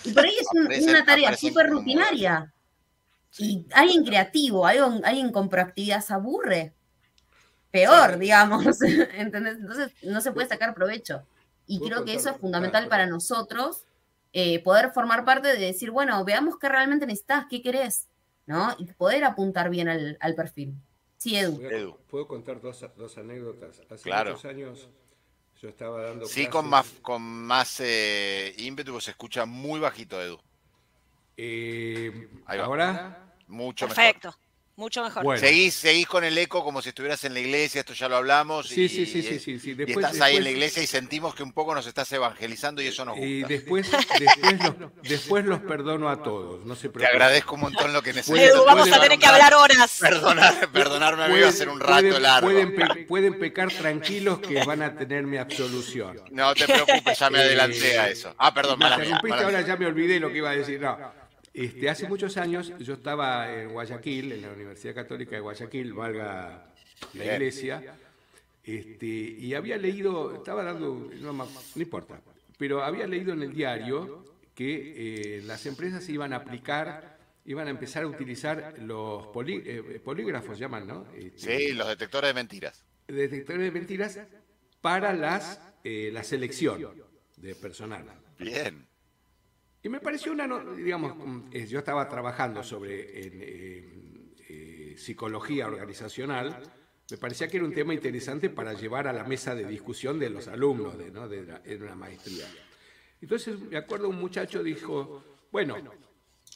[SPEAKER 3] Y por ahí es una tarea súper rutinaria. Y alguien creativo, alguien, con proactividad se aburre. Peor, digamos. ¿Entendés? Entonces no se puede sacar provecho. Y creo que eso es fundamental para nosotros, eh, poder formar parte de decir, bueno, veamos qué realmente necesitas, qué querés, ¿no? Y poder apuntar bien al, perfil. Sí, Edu.
[SPEAKER 4] ¿Puedo contar dos, anécdotas? Hace muchos años yo estaba dando.
[SPEAKER 1] Sí, con más, con más eh, ímpetu, se escucha muy bajito, Edu.
[SPEAKER 4] Eh, ¿Ahora?
[SPEAKER 1] Mucho
[SPEAKER 2] Perfecto. Mucho mejor.
[SPEAKER 1] Seguís, seguís con el eco como si estuvieras en la iglesia, esto ya lo hablamos.
[SPEAKER 4] Sí, sí, sí, sí, sí, sí.
[SPEAKER 1] Después, y estás ahí en la iglesia y sentimos que un poco nos estás evangelizando y eso nos gusta.
[SPEAKER 4] Y después, después, los, después los perdono a todos, no se
[SPEAKER 1] Te agradezco un montón lo que necesitas.
[SPEAKER 2] Edu, vamos a tener que hablar horas.
[SPEAKER 1] Perdonar, perdonarme a mí va a ser un rato largo.
[SPEAKER 4] Pueden, pecar tranquilos que van a tener mi absolución.
[SPEAKER 1] No te preocupes, ya me adelanté a eso. Ah, perdón,
[SPEAKER 4] me ahora ya me olvidé lo que iba a decir. No. Este, hace muchos años yo estaba en Guayaquil, en la Universidad Católica de Guayaquil, valga la iglesia, este, y había leído, estaba dando, no, importa, pero había leído en el diario que eh, las empresas iban a aplicar, iban a empezar a utilizar los eh, polígrafos, llaman, ¿no?
[SPEAKER 1] Este, sí, los detectores de mentiras.
[SPEAKER 4] Detectores de mentiras para las, eh, la selección de personal.
[SPEAKER 1] Bien.
[SPEAKER 4] Y me pareció una, digamos, eh, yo estaba trabajando sobre eh, psicología organizacional, me parecía que era un tema interesante para llevar a la mesa de discusión de los alumnos de, ¿no? de en una maestría. Entonces me acuerdo un muchacho dijo, bueno,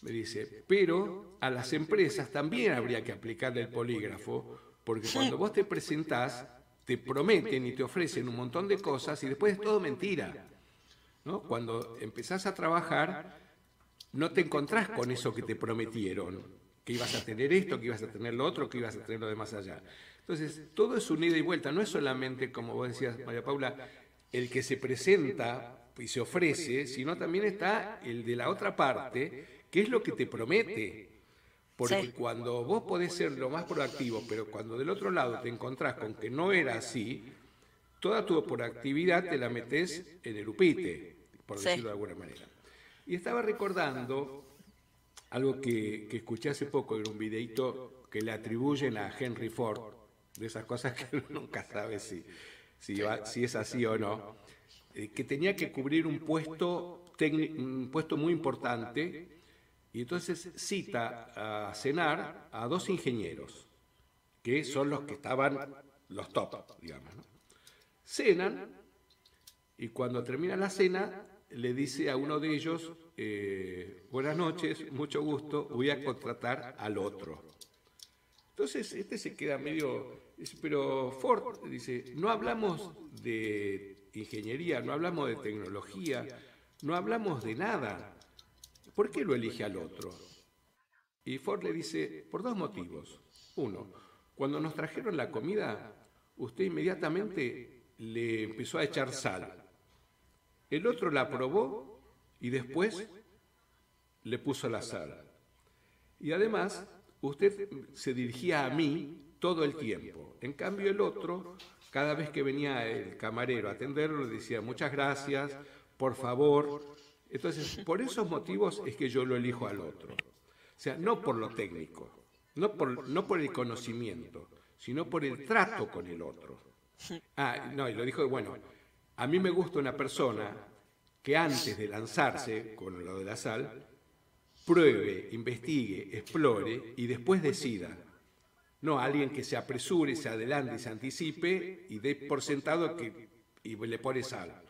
[SPEAKER 4] me dice, pero a las empresas también habría que aplicarle el polígrafo, porque cuando vos te presentás, te prometen y te ofrecen un montón de cosas y después es todo mentira. Cuando empezás a trabajar, no te encontrás con eso que te prometieron, que ibas a tener esto, que ibas a tener lo otro, que ibas a tener lo de más allá. Entonces, todo es un ida y vuelta, no es solamente, como vos decías, María Paula, el que se presenta y se ofrece, sino también está el de la otra parte, que es lo que te promete. Porque cuando vos podés ser lo más proactivo, pero cuando del otro lado te encontrás con que no era así, toda tu proactividad te la metes en el upite por decirlo de alguna manera. Y estaba recordando algo que, escuché hace poco en un videito que le atribuyen a Henry Ford, de esas cosas que uno nunca sabe si, si, si es así o no, eh, que tenía que cubrir un puesto, un puesto muy importante y entonces cita a cenar a dos ingenieros, que son los que estaban los top, digamos. Cenan y cuando termina la cena le dice a uno de ellos, eh, buenas noches, mucho gusto, voy a contratar al otro. Entonces, este se queda medio, pero Ford dice, no hablamos de ingeniería, no hablamos de tecnología, no hablamos de nada. ¿Por qué lo elige al otro? Y Ford le dice, por dos motivos. Uno, cuando nos trajeron la comida, usted inmediatamente le empezó a echar sal el otro la probó y después le puso la sal. Y además, usted se dirigía a mí todo el tiempo. En cambio, el otro, cada vez que venía el camarero a atenderlo, le decía, muchas gracias, por favor. Entonces, por esos motivos es que yo lo elijo al otro. O sea, no por lo técnico, no por, no por el conocimiento, sino por el trato con el otro. Ah, no, y lo dijo, bueno, a mí me gusta una persona que antes de lanzarse con lo de la sal, pruebe, investigue, explore y después decida. No alguien que se apresure, se adelante, se anticipe y dé por sentado que y le pone sal.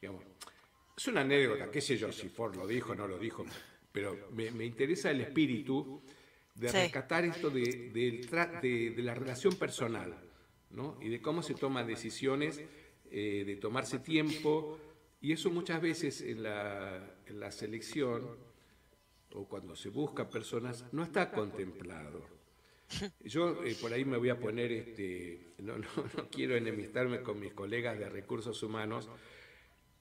[SPEAKER 4] Es una anécdota, qué sé yo, si Ford lo dijo o no lo dijo, pero me, interesa el espíritu de rescatar esto de, de, la relación personal ¿no? y de cómo se toman decisiones, eh, de tomarse tiempo, y eso muchas veces en la, en la selección o cuando se busca personas no está contemplado. Yo eh, por ahí me voy a poner, este, no, no, no, quiero enemistarme con mis colegas de recursos humanos,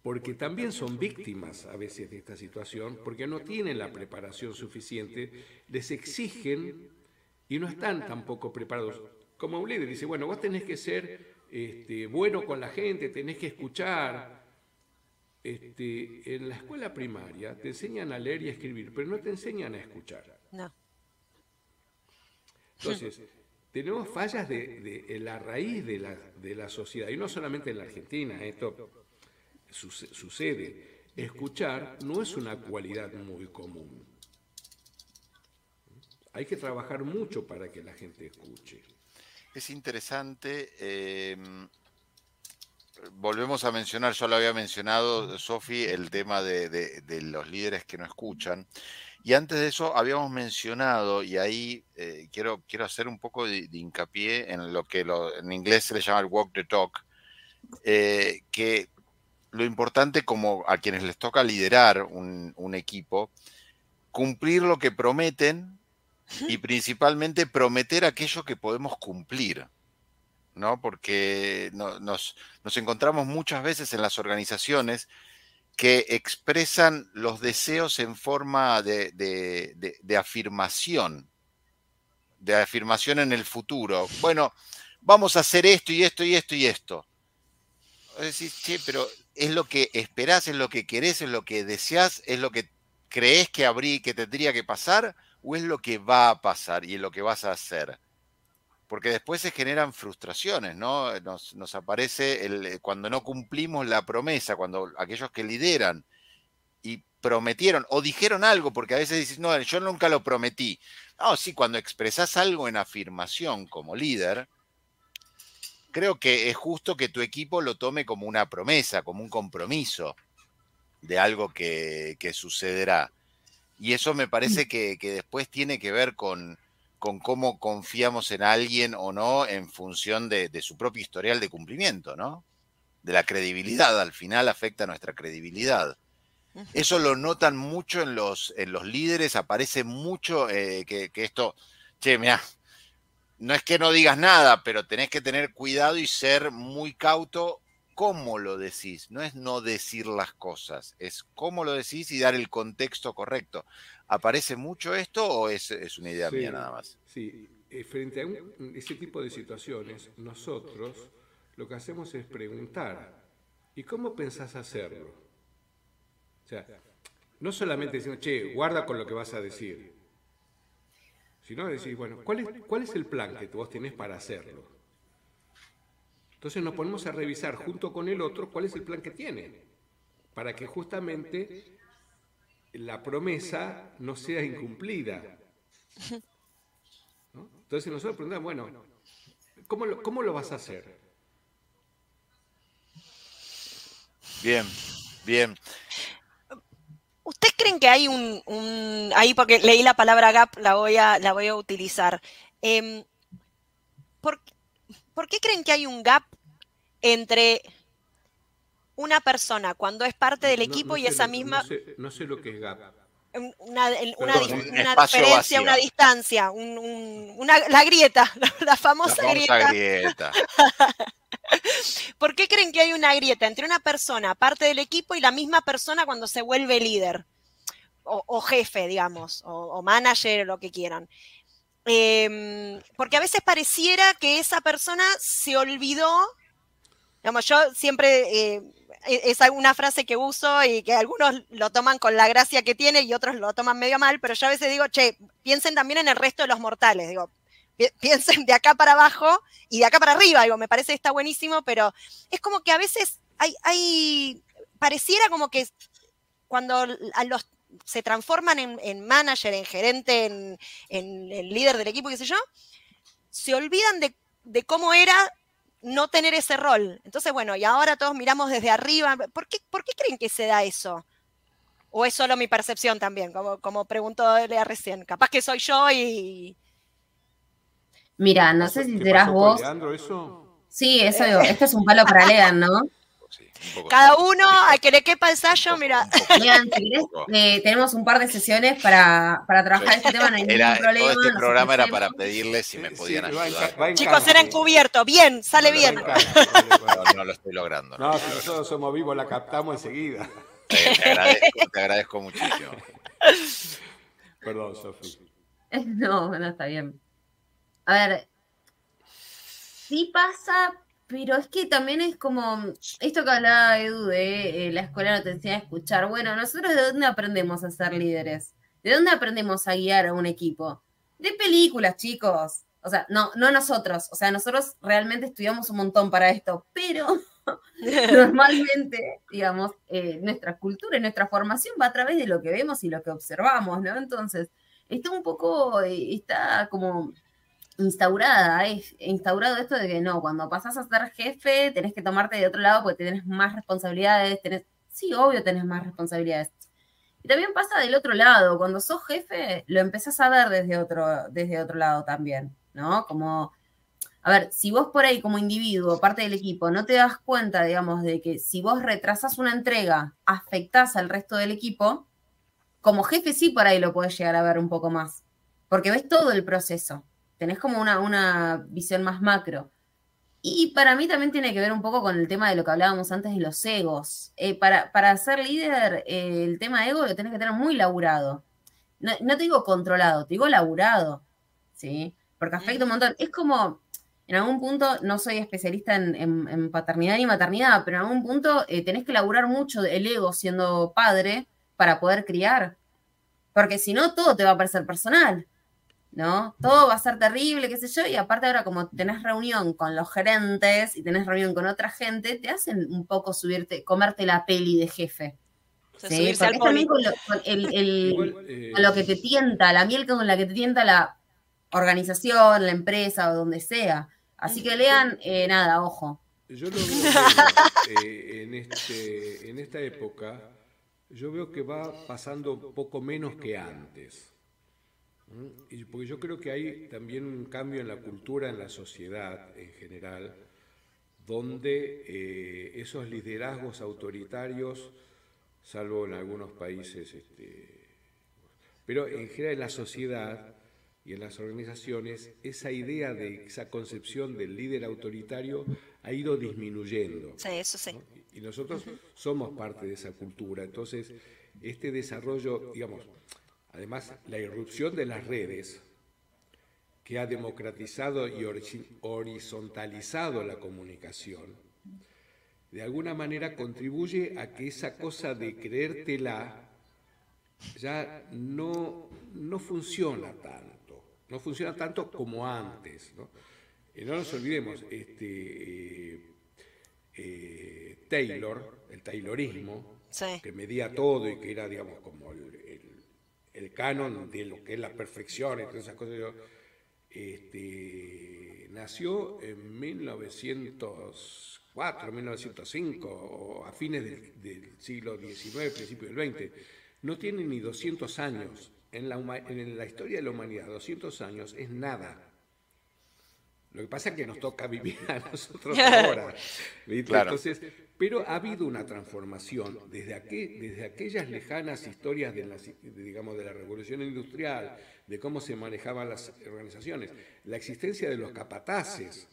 [SPEAKER 4] porque también son víctimas a veces de esta situación, porque no tienen la preparación suficiente, les exigen y no están tampoco preparados. Como un líder dice, bueno, vos tenés que ser este, bueno con la gente, tenés que escuchar. Este, en la escuela primaria te enseñan a leer y a escribir, pero no te enseñan a escuchar. No. Entonces, tenemos fallas de, en la raíz de la, de la, sociedad, y no solamente en la Argentina, esto sucede. Escuchar no es una cualidad muy común. Hay que trabajar mucho para que la gente escuche.
[SPEAKER 1] Es interesante. Em, volvemos a mencionar, yo lo había mencionado, Sofi, el tema de, los líderes que no escuchan. Y antes de eso habíamos mencionado, y ahí eh, quiero, quiero hacer un poco de, hincapié en lo que en inglés se le llama el walk the talk, eh, que lo importante como a quienes les toca liderar un, equipo, cumplir lo que prometen y principalmente prometer aquello que podemos cumplir. ¿no? Porque nos, nos, encontramos muchas veces en las organizaciones que expresan los deseos en forma de, afirmación, de afirmación en el futuro. Bueno, vamos a hacer esto y esto y esto y esto. Decís, sí, pero es lo que esperás, es lo que querés, es lo que deseás, es lo que crees que habría, que tendría que pasar, o es lo que va a pasar y lo que vas a hacer porque después se generan frustraciones, ¿no? Nos, aparece el, eh, cuando no cumplimos la promesa, cuando aquellos que lideran y prometieron o dijeron algo, porque a veces dices, no, yo nunca lo prometí. No, sí, cuando expresas algo en afirmación como líder, creo que es justo que tu equipo lo tome como una promesa, como un compromiso de algo que, sucederá. Y eso me parece que después tiene que ver con, con cómo confiamos en alguien o no en función de, su propio historial de cumplimiento, ¿no? De la credibilidad, al final afecta nuestra credibilidad. Eso lo notan mucho en los, en los líderes, aparece mucho eh, que, esto, che, mira, no es que no digas nada, pero tenés que tener cuidado y ser muy cauto cómo lo decís, no es no decir las cosas, es cómo lo decís y dar el contexto correcto. ¿Aparece mucho esto o es, una idea mía nada más?
[SPEAKER 4] Sí, eh, frente a ese tipo de situaciones, nosotros lo que hacemos es preguntar, ¿y cómo pensás hacerlo? O sea, no solamente diciendo, che, guarda con lo que vas a decir, sino decir, bueno, ¿cuál es, cuál es el plan que vos tenés para hacerlo? Entonces nos ponemos a revisar junto con el otro cuál es el plan que tiene, para que justamente la promesa no sea incumplida. Entonces nosotros preguntamos, bueno, ¿cómo lo, ¿cómo lo vas a hacer?
[SPEAKER 1] Bien, bien.
[SPEAKER 2] ¿Ustedes creen que hay un, ahí porque leí la palabra gap, la voy a, la voy a utilizar. Em, ¿por, ¿Por qué creen que hay un gap entre una persona cuando es parte del equipo y esa misma...
[SPEAKER 4] No sé, lo que es gap.
[SPEAKER 2] Una, diferencia, una distancia, una, la grieta, la, famosa, grieta. ¿Por qué creen que hay una grieta entre una persona, parte del equipo, y la misma persona cuando se vuelve líder? O, jefe, digamos, o, manager, o lo que quieran. Em, porque a veces pareciera que esa persona se olvidó. Digamos, yo siempre eh, e, es una frase que uso y que algunos lo toman con la gracia que tiene y otros lo toman medio mal, pero yo a veces digo, che, piensen también en el resto de los mortales, digo, piensen de acá para abajo y de acá para arriba, digo, me parece que está buenísimo, pero es como que a veces hay, hay pareciera como que cuando a los se transforman en, manager, en gerente, en, en, líder del equipo, qué sé yo, se olvidan de, de cómo era no tener ese rol. Entonces, bueno, y ahora todos miramos desde arriba. ¿Por qué, ¿Por qué creen que se da eso? ¿O es solo mi percepción también? Como, como preguntó Lea recién. Capaz que soy yo y.
[SPEAKER 3] Mira, no sé si serás vos. Eso? Sí, eso digo. Este es un palo para Lean, ¿no?
[SPEAKER 2] Cada uno, a que le quepa el sallo, mira.
[SPEAKER 3] Lean, si eh, tenemos un par de sesiones para, para trabajar este tema, no hay ningún problema.
[SPEAKER 1] Todo este programa era para pedirles si me podían ayudar.
[SPEAKER 2] Chicos, era encubierto, bien, sale bien.
[SPEAKER 1] No, lo estoy logrando.
[SPEAKER 4] No, si nosotros somos vivos, la captamos enseguida.
[SPEAKER 1] te, agradezco, te agradezco muchísimo.
[SPEAKER 4] Perdón, Sofi.
[SPEAKER 3] No, no está bien. A ver, sí pasa, pero es que también es como esto que hablaba Edu de eh, la escuela no te enseña a escuchar. Bueno, nosotros de dónde aprendemos a ser líderes? ¿De dónde aprendemos a guiar a un equipo? De películas, chicos. O sea, no, no nosotros. O sea, nosotros realmente estudiamos un montón para esto, pero normalmente, digamos, eh, nuestra cultura y nuestra formación va a través de lo que vemos y lo que observamos, ¿no? Entonces, está un poco, eh, está como instaurada, es instaurado esto de que no, cuando pasas a ser jefe tenés que tomarte de otro lado porque tenés más responsabilidades, tenés, sí, obvio tenés más responsabilidades. Y también pasa del otro lado, cuando sos jefe lo empezás a ver desde otro, desde otro lado también, ¿no? Como, a ver, si vos por ahí como individuo, parte del equipo, no te das cuenta, digamos, de que si vos retrasas una entrega, afectás al resto del equipo, como jefe sí por ahí lo puedes llegar a ver un poco más, porque ves todo el proceso tenés como una, una visión más macro. Y para mí también tiene que ver un poco con el tema de lo que hablábamos antes de los egos. Eh, para, para, ser líder, eh, el tema ego lo tenés que tener muy laburado. No, te digo controlado, te digo laburado. ¿Sí? Porque afecta un montón. Es como, en algún punto, no soy especialista en, paternidad ni maternidad, pero en algún punto eh, tenés que laburar mucho el ego siendo padre para poder criar. Porque si no, todo te va a parecer personal. ¿No? Todo va a ser terrible, qué sé yo, y aparte ahora como tenés reunión con los gerentes y tenés reunión con otra gente, te hacen un poco subirte, comerte la peli de jefe. ¿sí? Porque es también con, lo, eh, lo que te tienta, la miel con la que te tienta la organización, la empresa o donde sea. Así que lean, eh, nada, ojo.
[SPEAKER 4] Yo lo veo eh, en, este, en esta época, yo veo que va pasando poco menos que antes. Y porque yo creo que hay también un cambio en la cultura, en la sociedad en general, donde eh, esos liderazgos autoritarios, salvo en algunos países, este, pero en general en la sociedad y en las organizaciones, esa idea de esa concepción del líder autoritario ha ido disminuyendo.
[SPEAKER 2] Sí, eso sí.
[SPEAKER 4] Y nosotros somos parte de esa cultura. Entonces, este desarrollo, digamos, Además, la irrupción de las redes, que ha democratizado y horizontalizado la comunicación, de alguna manera contribuye a que esa cosa de creértela ya no, no funciona tanto, no funciona tanto como antes. No, y no nos olvidemos, este, eh, eh, Taylor, el Taylorismo, que medía todo y que era, digamos, como el, el canon de lo que es la perfección y todas esas cosas. Este, nació en 1904, 1905, o a fines del, siglo XIX, principio del XX. No tiene ni 200 años. En la, en la historia de la humanidad, 200 años es nada. Lo que pasa es que nos toca vivir a nosotros ahora. Entonces, pero ha habido una transformación desde, desde aquellas lejanas historias de, digamos, de la revolución industrial, de cómo se manejaban las organizaciones, la existencia de los capataces,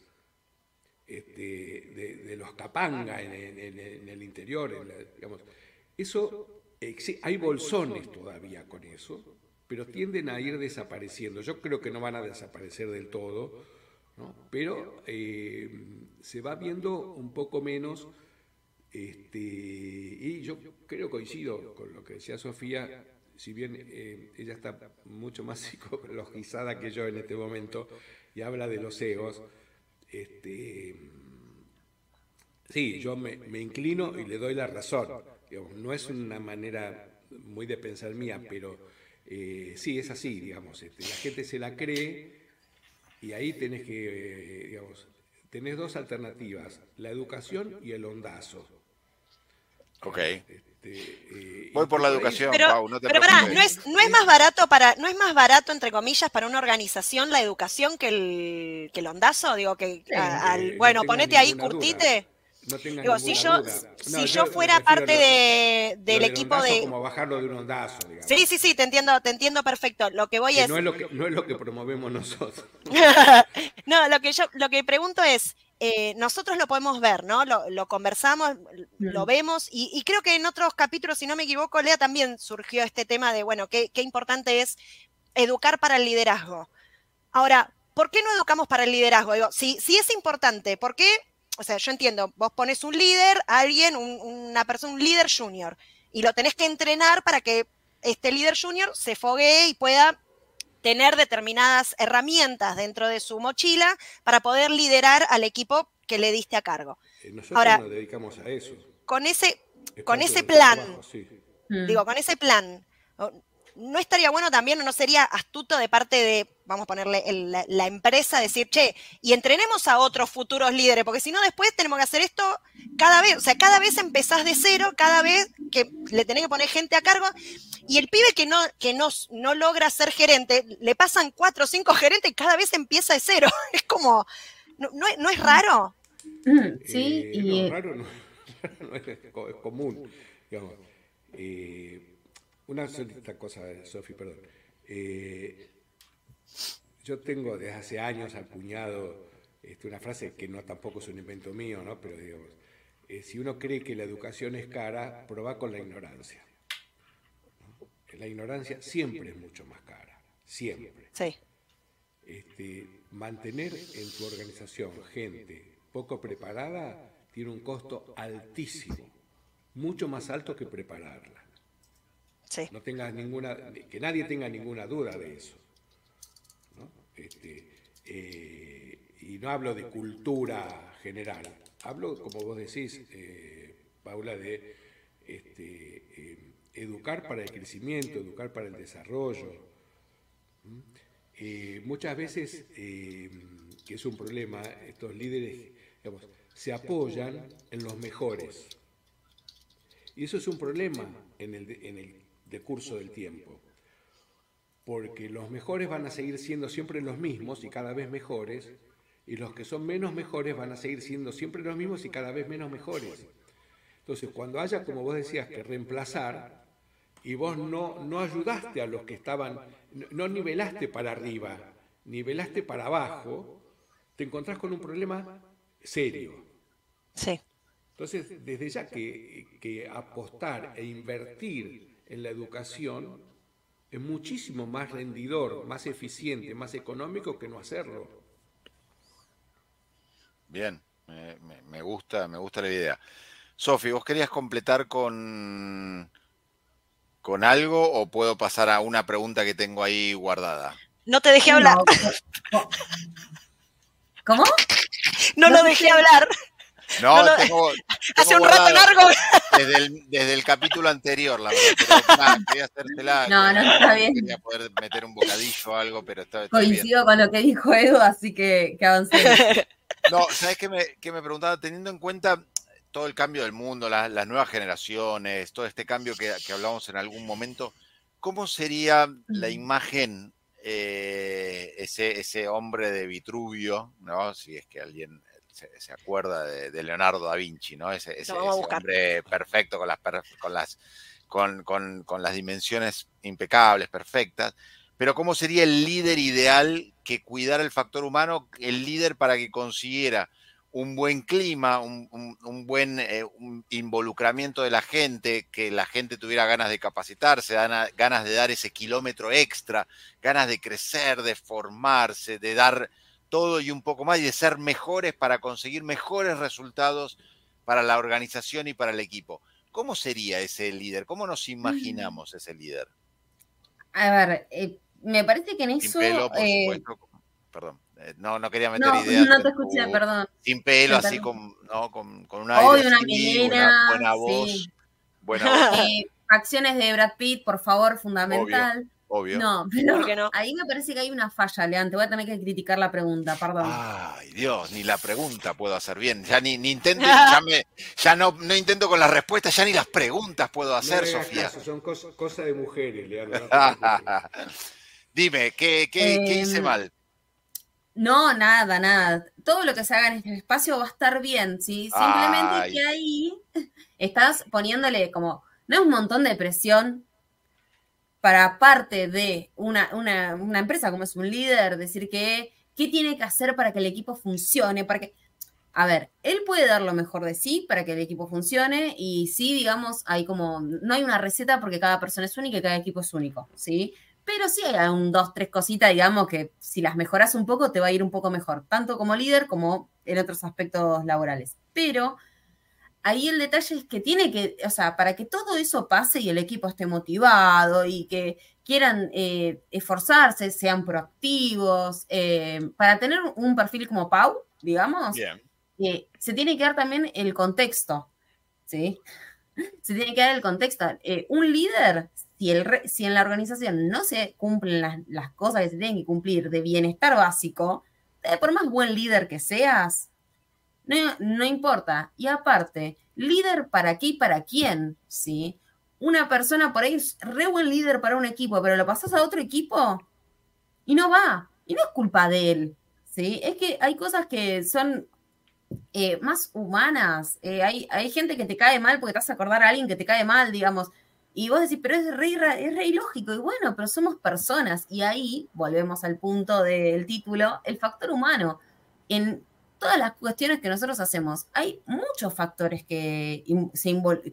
[SPEAKER 4] este, de, los capanga en, el interior, digamos, eso, hay bolsones todavía con eso, pero tienden a ir desapareciendo. Yo creo que no van a desaparecer del todo, pero eh, se va viendo un poco menos este, y yo creo coincido con lo que decía Sofía, si bien eh, ella está mucho más psicologizada que yo en este momento y habla de los egos, este, sí, yo me, inclino y le doy la razón. no es una manera muy de pensar mía, pero eh, sí, es así, digamos. Este, la gente se la cree y ahí tenés que, eh, digamos, tenés dos alternativas, la educación y el ondazo.
[SPEAKER 1] Ok. Este, eh, Voy por la educación,
[SPEAKER 2] pero,
[SPEAKER 1] Pau,
[SPEAKER 2] no te pero ¿no es, no es más barato para, no es más barato, entre comillas, para una organización la educación que el, que el ondazo? Digo que bueno, ponete ahí, curtite.
[SPEAKER 4] No Digo,
[SPEAKER 2] si yo, si yo, fuera parte de, del equipo de.
[SPEAKER 4] Como bajarlo de un ondazo,
[SPEAKER 2] Sí, sí, sí, te entiendo, te entiendo perfecto. Lo que voy es.
[SPEAKER 4] No es lo que, no es lo que promovemos nosotros.
[SPEAKER 2] no, lo que yo, lo que pregunto es, eh, nosotros lo podemos ver, ¿no? Lo, conversamos, lo vemos, y, creo que en otros capítulos, si no me equivoco, Lea también surgió este tema de, bueno, qué, qué importante es educar para el liderazgo. Ahora, ¿por qué no educamos para el liderazgo? Digo, si, si es importante, ¿por qué? o sea, yo entiendo, vos pones un líder, alguien, una persona, un líder junior, y lo tenés que entrenar para que este líder junior se foguee y pueda tener determinadas herramientas dentro de su mochila para poder liderar al equipo que le diste a cargo.
[SPEAKER 4] Eh, nosotros Ahora, nos dedicamos a eso.
[SPEAKER 2] Con ese, con ese plan, digo, con ese plan, ¿no estaría bueno también o no sería astuto de parte de, vamos a ponerle la, empresa, decir, che, y entrenemos a otros futuros líderes, porque si no después tenemos que hacer esto cada vez, o sea, cada vez empezás de cero, cada vez que le tenés que poner gente a cargo, y el pibe que no, que no, no logra ser gerente, le pasan cuatro o cinco gerentes y cada vez empieza de cero. Es como, ¿no, es raro?
[SPEAKER 3] Mm, sí,
[SPEAKER 4] eh, y... raro no, es, común, digamos. Eh, una solita cosa, Sofi, perdón. Eh, yo tengo desde hace años acuñado este, una frase que no tampoco es un invento mío, ¿no? pero digamos, eh, si uno cree que la educación es cara, prueba con la ignorancia. La ignorancia siempre es mucho más cara, siempre.
[SPEAKER 2] Sí.
[SPEAKER 4] Este, mantener en tu organización gente poco preparada tiene un costo altísimo, mucho más alto que prepararla. No tengas ninguna, que nadie tenga ninguna duda de eso. Este, eh, y no hablo de cultura general, hablo, como vos decís, eh, Paula, de este, eh, educar para el crecimiento, educar para el desarrollo. muchas veces, que es un problema, estos líderes se apoyan en los mejores. Y eso es un problema en el, en el de curso del tiempo. Porque los mejores van a seguir siendo siempre los mismos y cada vez mejores, y los que son menos mejores van a seguir siendo siempre los mismos y cada vez menos mejores. Entonces, cuando haya, como vos decías, que reemplazar, y vos no, no ayudaste a los que estaban, no nivelaste para arriba, nivelaste para abajo, te encontrás con un problema serio.
[SPEAKER 2] Sí.
[SPEAKER 4] Entonces, desde ya que, que apostar e invertir en la educación es muchísimo más rendidor, más eficiente, más económico que no hacerlo.
[SPEAKER 1] Bien, me, gusta, me gusta la idea. Sofi, ¿vos querías completar con, con algo o puedo pasar a una pregunta que tengo ahí guardada?
[SPEAKER 2] No te dejé hablar.
[SPEAKER 3] ¿Cómo?
[SPEAKER 2] No, lo dejé hablar.
[SPEAKER 1] No, tengo,
[SPEAKER 2] hace un rato largo.
[SPEAKER 1] Desde el, capítulo anterior, la verdad. quería hacértela.
[SPEAKER 3] No, no está bien.
[SPEAKER 1] Quería poder meter un bocadillo o algo, pero está,
[SPEAKER 3] Coincido con lo que dijo Edu, así que, que avancé.
[SPEAKER 1] No, ¿sabes qué me, qué me preguntaba? Teniendo en cuenta todo el cambio del mundo, las nuevas generaciones, todo este cambio que, que, hablamos en algún momento, ¿cómo sería la imagen, eh, ese, ese hombre de Vitruvio, ¿no? si es que alguien se, acuerda de, Leonardo da Vinci, ¿no? Ese, hombre perfecto con las, con, las, con, las dimensiones impecables, perfectas. Pero ¿cómo sería el líder ideal que cuidara el factor humano, el líder para que consiguiera un buen clima, un, buen eh, involucramiento de la gente, que la gente tuviera ganas de capacitarse, ganas de dar ese kilómetro extra, ganas de crecer, de formarse, de dar todo y un poco más y de ser mejores para conseguir mejores resultados para la organización y para el equipo. ¿Cómo sería ese líder? ¿Cómo nos imaginamos ese líder?
[SPEAKER 3] A ver, eh, me parece que en eso...
[SPEAKER 1] Eh, perdón, eh, no, no quería meter ideas.
[SPEAKER 3] No te escuché, perdón.
[SPEAKER 1] Sin pelo, así con, ¿no? con, con una,
[SPEAKER 3] una,
[SPEAKER 1] buena voz. Buena voz.
[SPEAKER 3] acciones de Brad Pitt, por favor, fundamental.
[SPEAKER 1] Obvio.
[SPEAKER 3] No, pero ahí me parece que hay una falla, Leante. Voy a tener que criticar la pregunta, perdón.
[SPEAKER 1] Ay, Dios, ni la pregunta puedo hacer bien. Ya ni, intento, ya, ya no, no, intento con las respuestas, ya ni las preguntas puedo hacer, Sofía.
[SPEAKER 4] son cosas de mujeres, Leandro.
[SPEAKER 1] Dime, ¿qué, qué, ¿qué hice em, mal?
[SPEAKER 3] No, nada, nada. Todo lo que se haga en este espacio va a estar bien, ¿sí? Simplemente que ahí estás poniéndole como, no es un montón de presión para parte de una, empresa como es un líder, decir que qué tiene que hacer para que el equipo funcione, para que... A ver, él puede dar lo mejor de sí para que el equipo funcione y sí, digamos, hay como, no hay una receta porque cada persona es única y cada equipo es único, ¿sí? Pero sí hay un, dos, tres cositas, digamos, que si las mejoras un poco te va a ir un poco mejor, tanto como líder como en otros aspectos laborales. Pero ahí el detalle es que tiene que, o sea, para que todo eso pase y el equipo esté motivado y que quieran eh, esforzarse, sean proactivos, eh, para tener un perfil como Pau, digamos, eh, se tiene que dar también el contexto, ¿sí? Se tiene que dar el contexto. un líder, si, el si en la organización no se cumplen las, las, cosas que se tienen que cumplir de bienestar básico, por más buen líder que seas, no, importa. Y aparte, líder para qué y para quién, ¿sí? Una persona por ahí es re buen líder para un equipo, pero lo pasas a otro equipo y no va. Y no es culpa de él, ¿sí? Es que hay cosas que son eh, más humanas. Eh, hay, hay, gente que te cae mal porque te vas a acordar a alguien que te cae mal, digamos. Y vos decís, pero es re, es re ilógico. Y bueno, pero somos personas. Y ahí volvemos al punto del título, el factor humano. En todas las cuestiones que nosotros hacemos, hay muchos factores que,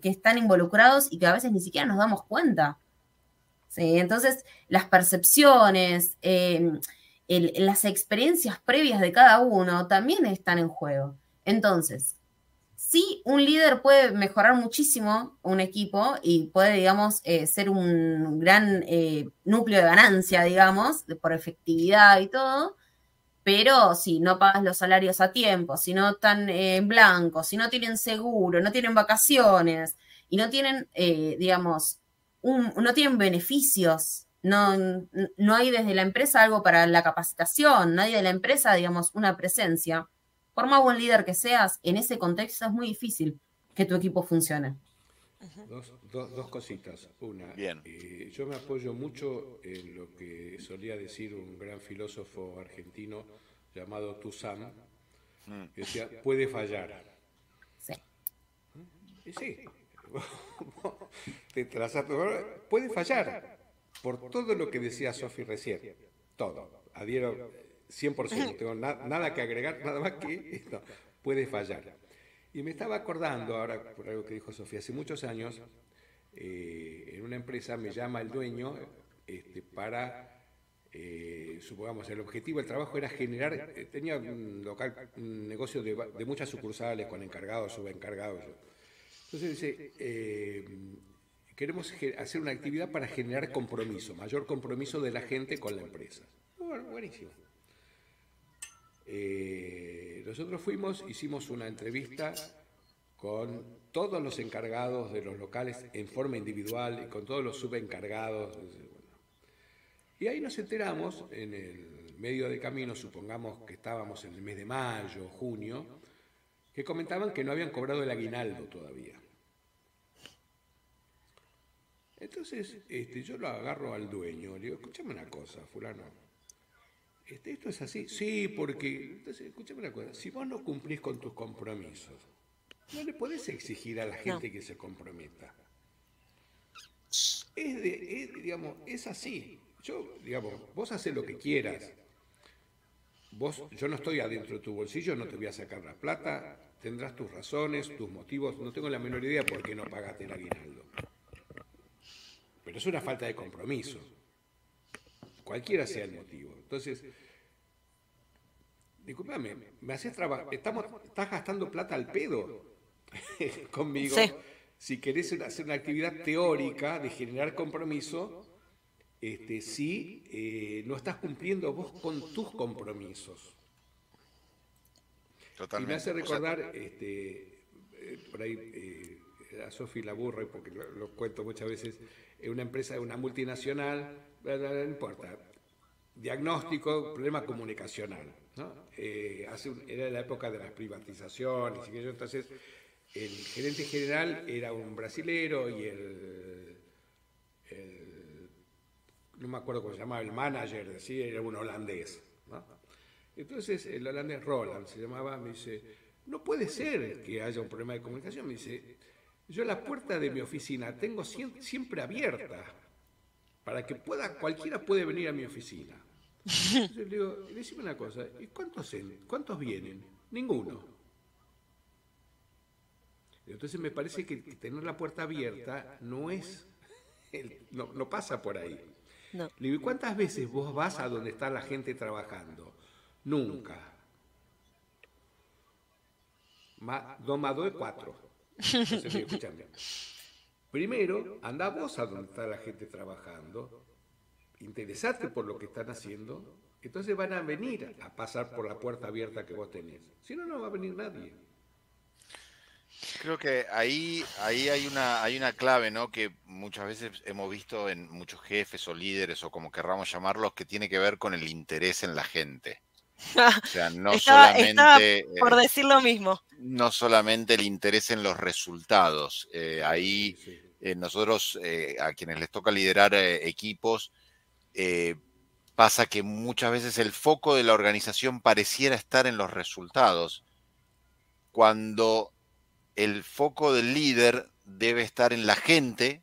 [SPEAKER 3] que están involucrados y que a veces ni siquiera nos damos cuenta. Entonces, las percepciones, em, las experiencias previas de cada uno también están en juego. Entonces, sí, un líder puede mejorar muchísimo un equipo y puede, digamos, eh, ser un gran eh, núcleo de ganancia, digamos, por efectividad y todo, pero si no pagas los salarios a tiempo, si no están en blanco, si no tienen seguro, no tienen vacaciones y no tienen, eh, digamos, no tienen beneficios, no, no hay desde la empresa algo para la capacitación, nadie de la empresa, digamos, una presencia. Por más buen líder que seas, en ese contexto es muy difícil que tu equipo funcione.
[SPEAKER 4] Dos, cositas. Una,
[SPEAKER 1] Bien.
[SPEAKER 4] Eh, yo me apoyo mucho en lo que solía decir un gran filósofo argentino llamado Toussaint, mm. que decía, puede fallar.
[SPEAKER 3] Sí.
[SPEAKER 4] Y sí, te puede fallar por todo lo que decía Sofi recién. Todo. Adhiero 100%, no tengo nada que agregar, nada más que esto. Puede fallar. Y me estaba acordando ahora por algo que dijo Sofía, hace muchos años eh, en una empresa me llama el dueño este, para, eh, supongamos, el objetivo del trabajo era generar, eh, tenía un local, un negocio de, muchas sucursales con encargados, subencargados. Entonces dice, queremos hacer una actividad para generar compromiso, mayor compromiso de la gente con la empresa. Bueno, buenísimo. nosotros fuimos, hicimos una entrevista con todos los encargados de los locales en forma individual y con todos los subencargados. Y ahí nos enteramos, en el medio de camino, supongamos que estábamos en el mes de mayo, junio, que comentaban que no habían cobrado el aguinaldo todavía. Entonces, este, yo lo agarro al dueño, le digo, escúchame una cosa, fulano. Este, ¿Esto es así? Sí, porque, entonces, escúchame una cosa, si vos no cumplís con tus compromisos, no le podés exigir a la gente que se comprometa. Es, digamos, es así. Yo, digamos, vos haces lo que quieras. Vos, yo no estoy adentro de tu bolsillo, no te voy a sacar la plata, tendrás tus razones, tus motivos, no tengo la menor idea por qué no pagaste el aguinaldo. Pero es una falta de compromiso. Cualquiera sea el motivo. Entonces, discúlpame, me haces trabajar, estamos, estás gastando plata al pedo. conmigo. Si querés hacer una actividad teórica de generar compromiso, este, si eh, no estás cumpliendo vos con tus compromisos. Y me hace recordar, este, eh, por ahí, eh, a Sofi la burro, porque lo, cuento muchas veces, es una empresa, una multinacional, no importa, diagnóstico, problema comunicacional. ¿no? Eh, hace era la época de las privatizaciones, y entonces el gerente general era un brasilero y el, no me acuerdo cómo se llamaba, el manager, ¿sí? era un holandés. Entonces el holandés Roland se llamaba, me dice, no puede ser que haya un problema de comunicación, me dice, yo la puerta de mi oficina tengo siempre abierta para que pueda, cualquiera puede venir a mi oficina. Entonces le digo, decime una cosa, ¿y cuántos, cuántos vienen? Ninguno. Entonces me parece que tener la puerta abierta no es, no, pasa por ahí. Le digo, ¿y cuántas veces vos vas a donde está la gente trabajando? Nunca. dos más dos es cuatro. Primero, anda vos a donde está la gente trabajando, interesate por lo que están haciendo, entonces van a venir a pasar por la puerta abierta que vos tenés. Si no, no va a venir nadie.
[SPEAKER 1] Creo que ahí, ahí hay, una, hay una clave, ¿no? Que muchas veces hemos visto en muchos jefes o líderes o como querramos llamarlos, que tiene que ver con el interés en la gente.
[SPEAKER 2] O sea, no solamente. por eh, decir lo mismo.
[SPEAKER 1] No solamente el interés en los resultados. Eh, ahí eh, nosotros, a quienes les toca liderar equipos, pasa que muchas veces el foco de la organización pareciera estar en los resultados, cuando el foco del líder debe estar en la gente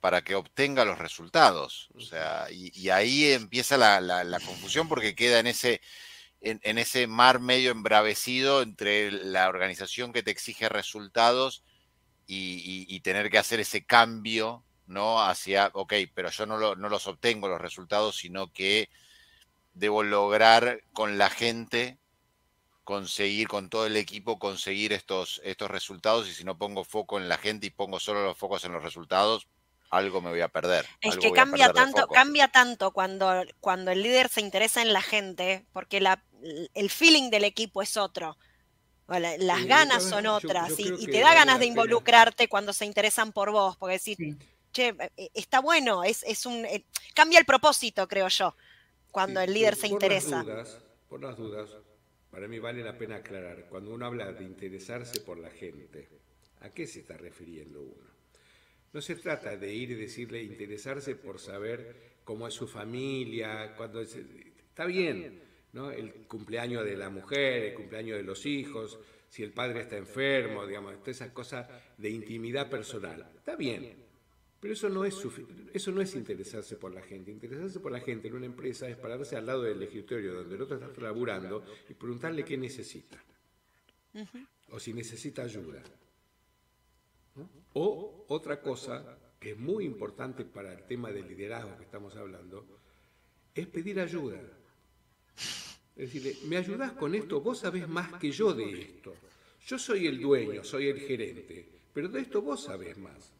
[SPEAKER 1] para que obtenga los resultados. O sea, y, ahí empieza la, confusión porque queda en ese, mar medio embravecido entre la organización que te exige resultados y, tener que hacer ese cambio, ¿no? Hacia, ok, pero yo no, no los obtengo los resultados, sino que debo lograr con la gente conseguir con todo el equipo conseguir estos, estos resultados y si no pongo foco en la gente y pongo solo los focos en los resultados, algo me voy a perder.
[SPEAKER 2] Es que cambia tanto, cambia tanto cuando, cuando el líder se interesa en la gente, porque la, el feeling del equipo es otro. Las ganas son otras y, te da ganas de involucrarte cuando se interesan por vos, porque decir, che, e, está bueno, es, es un eh, cambia el propósito, creo yo, cuando el líder se interesa.
[SPEAKER 4] por las dudas, para mí vale la pena aclarar, cuando uno habla de interesarse por la gente, ¿a qué se está refiriendo uno? No se trata de ir y decirle interesarse por saber cómo es su familia, cuando está bien, ¿no? El cumpleaños de la mujer, el cumpleaños de los hijos, si el padre está enfermo, digamos, todas esas cosas de intimidad personal. Está bien, pero eso no, es eso no es interesarse por la gente. Interesarse por la gente en una empresa es pararse al lado del escritorio donde el otro está laburando y preguntarle qué necesita. O si necesita ayuda. O otra cosa que es muy importante para el tema del liderazgo que estamos hablando, es pedir ayuda. Es decir, ¿me ayudas con esto? Vos sabés más que yo de esto. Yo soy el dueño, soy el gerente, pero de esto vos sabés más.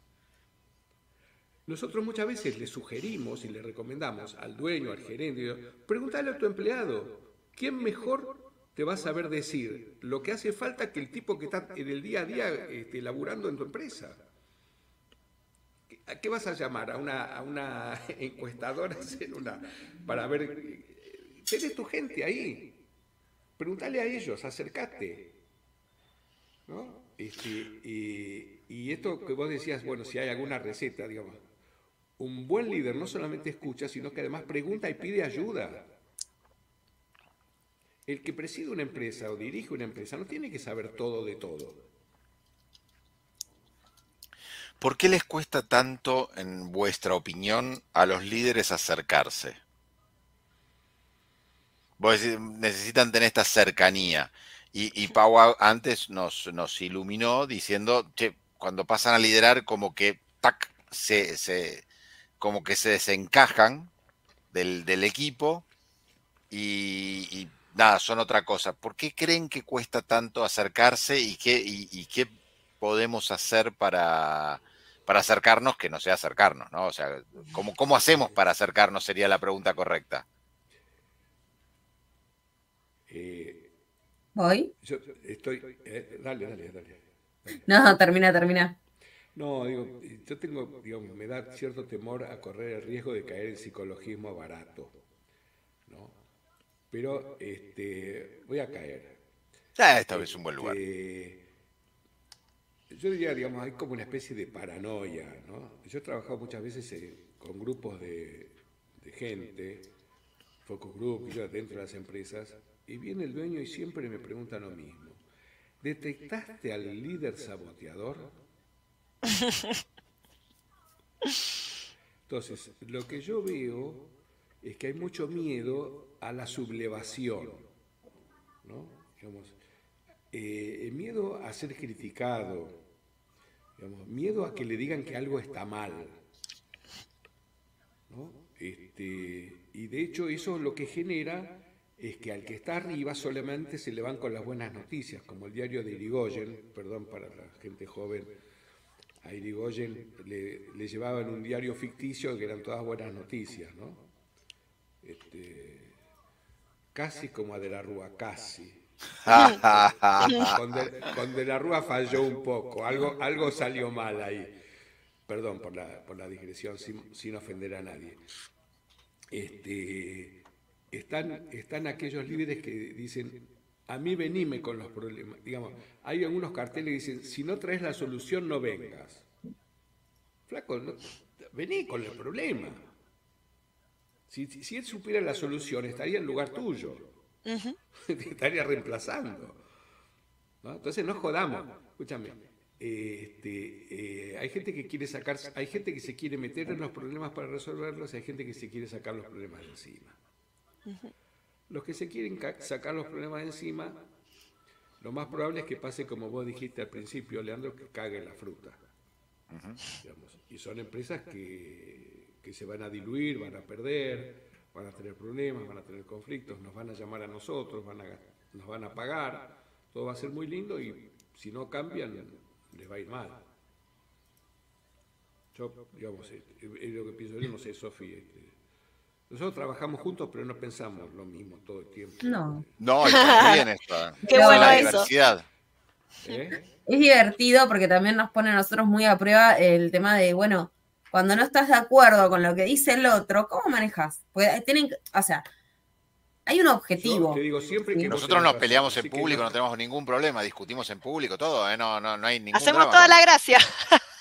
[SPEAKER 4] Nosotros muchas veces le sugerimos y le recomendamos al dueño, al gerente, pregúntale a tu empleado, ¿quién mejor te va a saber decir lo que hace falta que el tipo que está en el día a día este, laburando en tu empresa? ¿A qué vas a llamar? ¿A una, una encuestadora para ver? Tenés tu gente ahí. Pregúntale a ellos, acércate. Este, y, y esto que vos decías, bueno, si hay alguna receta, digamos, un buen líder no solamente escucha, sino que además pregunta y pide ayuda. El que preside una empresa o dirige una empresa no tiene que saber todo de todo.
[SPEAKER 1] ¿Por qué les cuesta tanto, en vuestra opinión, a los líderes acercarse? Vos necesitan tener esta cercanía. Y, y Pau antes nos, nos iluminó diciendo, que cuando pasan a liderar, como que tac, se, se, como que se desencajan del, equipo y, nada, son otra cosa. ¿Por qué creen que cuesta tanto acercarse y qué, y, qué podemos hacer para, para acercarnos que no sea acercarnos, ¿no? O sea, ¿cómo, ¿cómo hacemos para acercarnos? Sería la pregunta correcta.
[SPEAKER 3] Eh, ¿Voy?
[SPEAKER 4] Yo estoy. Eh, dale, dale, dale,
[SPEAKER 3] No, termina, termina.
[SPEAKER 4] No, digo, yo tengo, digamos, me da cierto temor a correr el riesgo de caer en psicologismo barato, ¿no? Pero este, voy a caer.
[SPEAKER 1] Ya, esta vez es un buen lugar.
[SPEAKER 4] Este, yo diría, digamos, hay como una especie de paranoia, ¿no? Yo he trabajado muchas veces eh, con grupos de, gente, focus group, yo dentro de las empresas, y viene el dueño y siempre me pregunta lo mismo. ¿Detectaste al líder saboteador? Entonces, lo que yo veo es que hay mucho miedo a la sublevación, ¿no? Digamos, eh, miedo a ser criticado, miedo a que le digan que algo está mal. Este, y de hecho eso lo que genera es que al que está arriba solamente se le van con las buenas noticias, como el diario de Irigoyen, perdón para la gente joven, a Irigoyen le, llevaban un diario ficticio que eran todas buenas noticias, ¿no? Este, casi como a De la Rúa, casi. con, de, la Rúa falló un poco, algo, algo salió mal ahí. Perdón por la, por la digresión, sin, ofender a nadie. Este, están, están aquellos líderes que dicen, a mí venime con los problemas. Digamos, hay algunos carteles que dicen, si no traes la solución, no vengas. Flaco, vení con el problema. Si, si, él supiera la solución, estaría en lugar tuyo. estaría reemplazando. Entonces no jodamos. Escúchame. Este, eh, hay gente que quiere sacar, hay gente que se quiere meter en los problemas para resolverlos, hay gente que se quiere sacar los problemas de encima. Los que se quieren sacar los problemas de encima, lo más probable es que pase como vos dijiste al principio, Leandro, que cague la fruta. y son empresas que, que se van a diluir, van a perder, van a tener problemas, van a tener conflictos, nos van a llamar a nosotros, van a, nos van a pagar, todo va a ser muy lindo y si no cambian, les va a ir mal. Yo, digamos, es, lo que pienso yo, no sé, Sofía. Este, nosotros trabajamos juntos, pero no pensamos lo mismo todo el tiempo.
[SPEAKER 3] No.
[SPEAKER 1] No, está bien esto.
[SPEAKER 2] Qué bueno la diversidad.
[SPEAKER 3] ¿Eh? Es divertido porque también nos pone a nosotros muy a prueba el tema de, bueno, cuando no estás de acuerdo con lo que dice el otro, ¿cómo manejas? Pues tienen, o sea, hay un objetivo.
[SPEAKER 1] Nosotros nos peleamos en público, no... tenemos ningún problema, discutimos en público, todo, ¿eh? no, no, no hay ningún
[SPEAKER 2] Hacemos toda la gracia.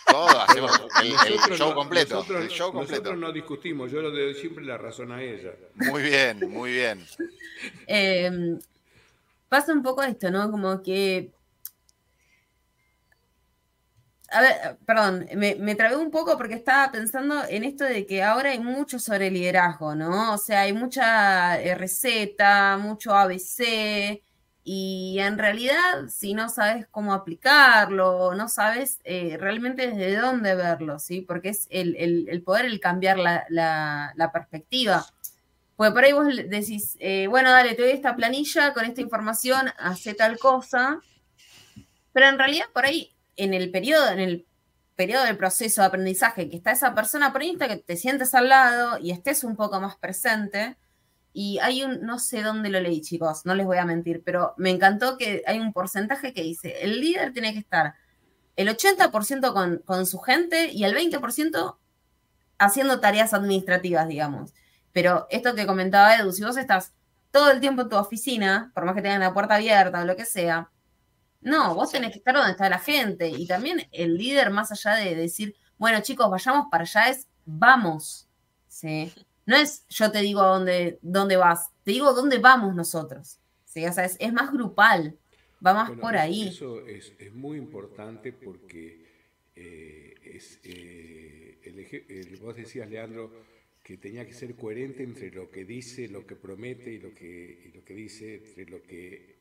[SPEAKER 1] Todo, hacemos el, show completo.
[SPEAKER 4] Nosotros,
[SPEAKER 1] el show completo.
[SPEAKER 4] nosotros no discutimos, yo le doy siempre la razón a ella.
[SPEAKER 1] Muy bien, muy bien.
[SPEAKER 3] Em, pasa un poco esto, ¿no? Como que a ver, perdón, me, me un poco porque estaba pensando en esto de que ahora hay mucho sobre liderazgo, ¿no? O sea, hay mucha eh, receta, mucho ABC, y en realidad, si no sabes cómo aplicarlo, no sabes eh, realmente desde dónde verlo, ¿sí? Porque es el, poder, el cambiar la, perspectiva. Pues por ahí vos decís, eh, bueno, dale, te doy esta planilla con esta información, hace tal cosa, pero en realidad por ahí en el periodo, en el periodo del proceso de aprendizaje que está esa persona por que te sientes al lado y estés un poco más presente. Y hay un, no sé dónde lo leí, chicos, no les voy a mentir, pero me encantó que hay un porcentaje que dice, el líder tiene que estar el 80% con, con su gente y el 20% haciendo tareas administrativas, digamos. Pero esto que comentaba Edu, si vos estás todo el tiempo en tu oficina, por más que tengas la puerta abierta o lo que sea, no, vos tenés que estar donde está la gente. Y también el líder, más allá de decir, bueno, chicos, vayamos para allá, es vamos. ¿sí? No es yo te digo dónde, dónde vas, te digo dónde vamos nosotros. ¿sí? O sea, es, más grupal, va más por ahí.
[SPEAKER 4] Eso es, muy importante porque eh, es, eh, el, vos decías, Leandro, que tenía que ser coherente entre lo que dice, lo que promete y lo que, y lo que dice, entre lo que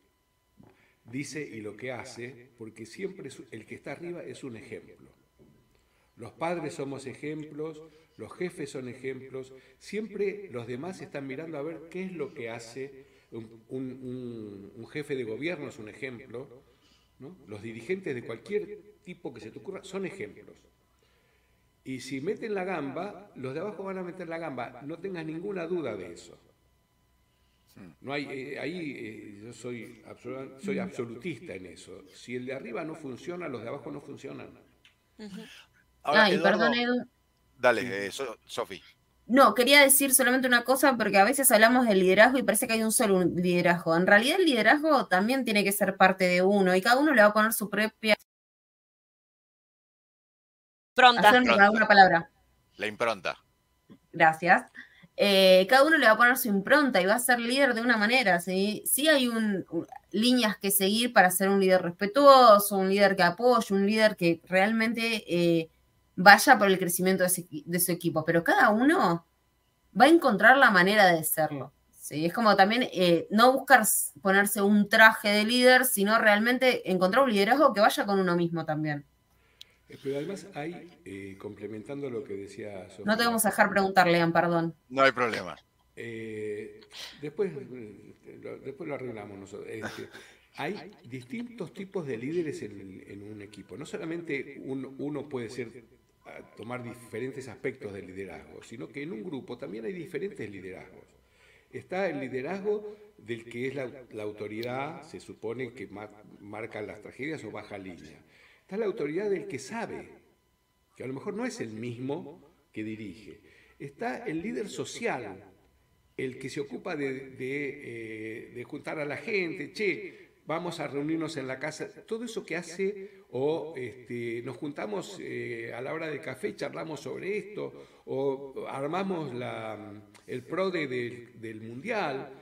[SPEAKER 4] dice y lo que hace, porque siempre el que está arriba es un ejemplo. Los padres somos ejemplos, los jefes son ejemplos, siempre los demás están mirando a ver qué es lo que hace un, jefe de gobierno, es un ejemplo, los dirigentes de cualquier tipo que se te ocurra son ejemplos. Y si meten la gamba, los de abajo van a meter la gamba, no tengas ninguna duda de eso. No hay, eh, ahí eh, yo soy, soy absolutista en eso. Si el de arriba no funciona, los de abajo no funcionan.
[SPEAKER 3] Ay, perdón, Edu.
[SPEAKER 1] Dale, eh, Sofi.
[SPEAKER 3] No, quería decir solamente una cosa, porque a veces hablamos del liderazgo y parece que hay un solo liderazgo. En realidad el liderazgo también tiene que ser parte de uno y cada uno le va a poner su propia...
[SPEAKER 2] Pronta.
[SPEAKER 3] Una palabra.
[SPEAKER 1] La impronta.
[SPEAKER 3] Gracias. Eh, cada uno le va a poner su impronta y va a ser líder de una manera. ¿sí? Sí hay un, líneas que seguir para ser un líder respetuoso, un líder que apoye, un líder que realmente... Eh, vaya por el crecimiento de, su equipo, pero cada uno va a encontrar la manera de serlo. ¿sí? Es como también eh, no buscar ponerse un traje de líder, sino realmente encontrar un liderazgo que vaya con uno mismo también.
[SPEAKER 4] Eh, pero además hay, eh, complementando lo que decía
[SPEAKER 3] Sofía, No te vamos a dejar preguntar, Lean, perdón.
[SPEAKER 1] No hay problema.
[SPEAKER 4] después, después lo arreglamos nosotros. Este, hay distintos tipos de líderes en, un equipo. No solamente uno puede ser tomar diferentes aspectos del liderazgo, sino que en un grupo también hay diferentes liderazgos. Está el liderazgo del que es la, autoridad, se supone que marca las tragedias o baja línea. Está la autoridad del que sabe, que a lo mejor no es el mismo que dirige. Está el líder social, el que se ocupa de, eh, juntar a la gente, che, vamos a reunirnos en la casa, todo eso que hace o este, nos juntamos eh, a la hora del café charlamos sobre esto, o armamos el pro del mundial.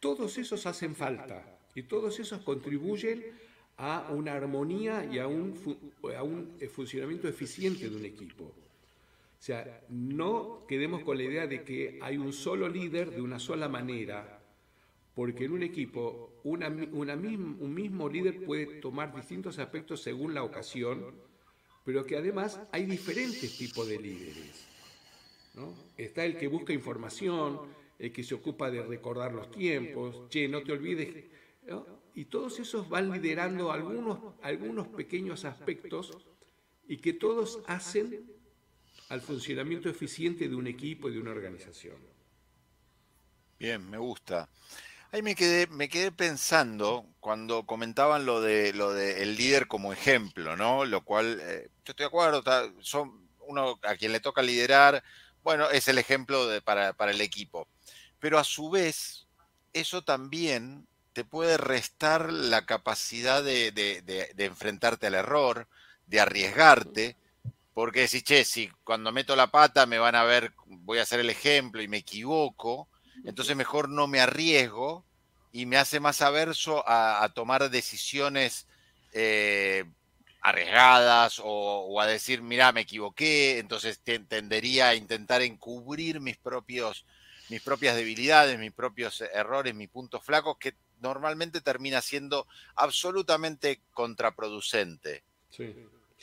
[SPEAKER 4] todos esos hacen falta y todos esos contribuyen a una armonía y a un, un funcionamiento eficiente de un equipo. O sea, no quedemos con la idea de que hay un solo líder de una sola manera, porque en un equipo un mismo líder puede tomar distintos aspectos según la ocasión, pero que además hay diferentes tipos de líderes. Está el que busca información, el que se ocupa de recordar los tiempos, che, no te olvides. Y todos esos van liderando algunos, algunos pequeños aspectos y que todos hacen al funcionamiento eficiente de un equipo y de una organización.
[SPEAKER 1] Bien, me gusta. Ahí me quedé, me quedé pensando cuando comentaban lo de lo de el líder como ejemplo, ¿no? Lo cual, eh, yo estoy de acuerdo, son uno a quien le toca liderar, bueno, es el ejemplo de, para, el equipo. Pero a su vez, eso también te puede restar la capacidad de, de, enfrentarte al error, de arriesgarte, porque decís, che, si cuando meto la pata me van a ver, voy a ser el ejemplo y me equivoco, entonces mejor no me arriesgo y me hace más averso a, tomar decisiones eh, arriesgadas o, a decir, mira, me equivoqué, entonces tendería a intentar encubrir mis, propios, mis propias debilidades, mis propios errores, mis puntos flacos, que normalmente termina siendo absolutamente contraproducente.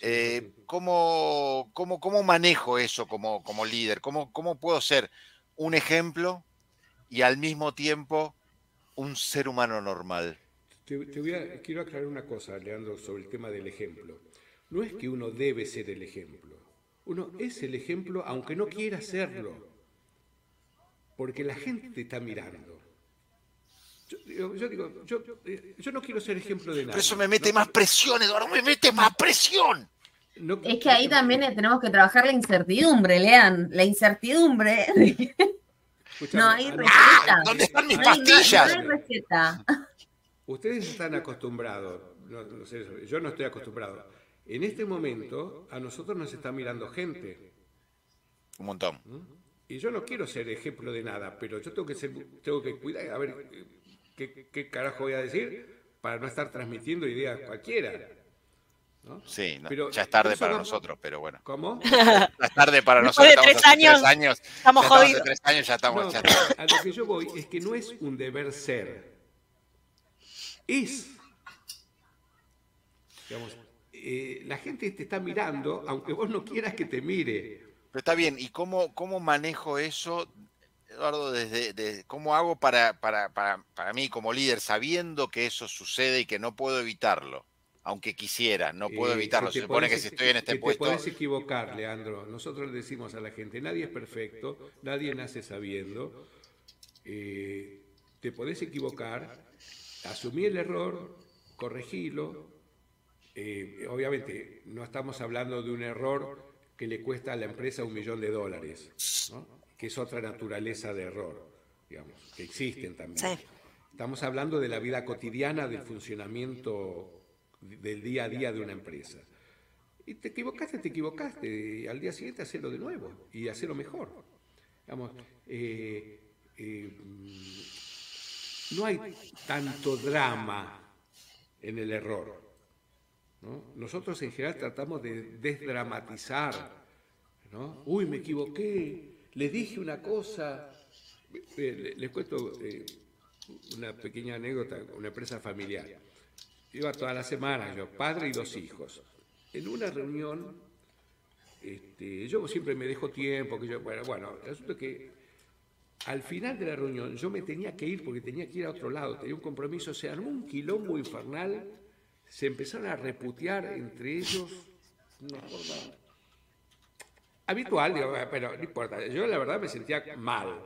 [SPEAKER 1] Eh, ¿cómo, cómo, manejo eso como, como líder? ¿Cómo, ¿Cómo puedo ser un ejemplo y al mismo tiempo un ser humano normal?
[SPEAKER 4] Te, voy a, quiero aclarar una cosa, Leandro, sobre el tema del ejemplo. No es que uno debe ser el ejemplo. Uno es el ejemplo aunque no quiera serlo. Porque la gente te está mirando. Yo, digo, yo, yo, no quiero ser ejemplo de nada.
[SPEAKER 1] Pero eso me mete más presión, Eduardo, me mete más presión.
[SPEAKER 3] es que ahí también tenemos que trabajar la incertidumbre, Lean. La incertidumbre no hay ah, receta.
[SPEAKER 1] ¿Dónde están mis pastillas?
[SPEAKER 3] No hay receta.
[SPEAKER 4] Ustedes están acostumbrados, yo no estoy acostumbrado. En este momento a nosotros nos está mirando gente.
[SPEAKER 1] Un montón.
[SPEAKER 4] ¿Mm? Y yo no quiero ser ejemplo de nada, pero yo tengo que, ser, tengo que cuidar, a ver, ¿qué, ¿qué, carajo voy a decir para no estar transmitiendo ideas cualquiera?
[SPEAKER 1] Sí, ya es tarde para nosotros, pero bueno.
[SPEAKER 4] ¿Cómo?
[SPEAKER 1] Ya es tarde para nosotros.
[SPEAKER 2] De tres años,
[SPEAKER 1] años,
[SPEAKER 2] estamos jodidos. De
[SPEAKER 1] tres años ya estamos.
[SPEAKER 4] A lo que yo voy es que no es un deber ser. Es. Digamos, eh, la gente te está mirando, aunque vos no quieras que te mire.
[SPEAKER 1] Pero está bien, ¿y cómo, cómo manejo eso, Eduardo, desde, cómo hago para, para, para, para mí como líder, sabiendo que eso sucede y que no puedo evitarlo? aunque quisiera, no puedo eh, evitarlo. Se, supone que si estoy en este puesto.
[SPEAKER 4] Te puedes equivocar, Leandro. Nosotros le decimos a la gente: nadie es perfecto, nadie nace sabiendo. Eh, te podés equivocar, asumí el error, corregilo, eh, obviamente no estamos hablando de un error que le cuesta a la empresa un millón de dólares, que es otra naturaleza de error, digamos, que existen también. Estamos hablando de la vida cotidiana, del funcionamiento del día a día de una empresa. Y te equivocaste, te equivocaste, y al día siguiente hacerlo de nuevo y hacerlo mejor. Digamos, eh, eh, no hay tanto drama en el error. Nosotros en general tratamos de desdramatizar. ¿no? Uy, me equivoqué, le dije una cosa. Eh, les cuento eh, una pequeña anécdota, una empresa familiar. Iba toda la semana, yo, padre y dos hijos. En una reunión, este, yo siempre me dejo tiempo, que yo, bueno, bueno, resulta que al final de la reunión yo me tenía que ir porque tenía que ir a otro lado, tenía un compromiso, se armó un quilombo infernal se empezaron a reputear entre ellos una forma habitual, digo, pero no importa. Yo la verdad me sentía mal,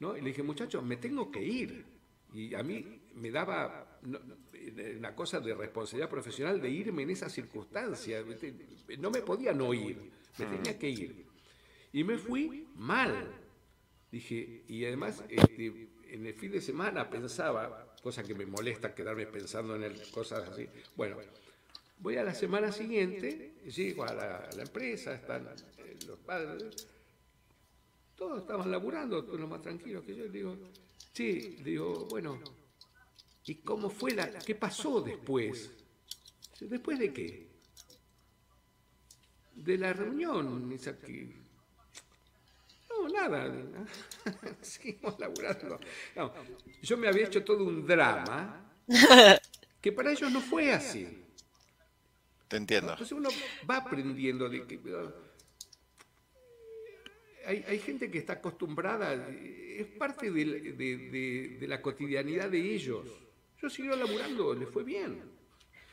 [SPEAKER 4] ¿no? Y le dije, muchachos, me tengo que ir. Y a mí me daba una cosa de responsabilidad profesional de irme en esas circunstancias. No me podía no ir, me tenía que ir. Y me fui mal. Dije, y además este, en el fin de semana pensaba, cosa que me molesta quedarme pensando en cosas así. Bueno, voy a la semana siguiente, llego a la, empresa, están eh, los padres, todos estaban laburando, todos los más tranquilos que yo. Digo, sí, digo, bueno, ¿y cómo fue la, qué pasó después? ¿Después de qué? De la reunión, esa que no, nada. Seguimos laburando. yo me había hecho todo un drama que para ellos no fue así.
[SPEAKER 1] Te entiendo.
[SPEAKER 4] Entonces uno va aprendiendo de que. Hay, hay gente que está acostumbrada, es parte de, de la cotidianidad de ellos. Yo sigo laburando, le fue bien.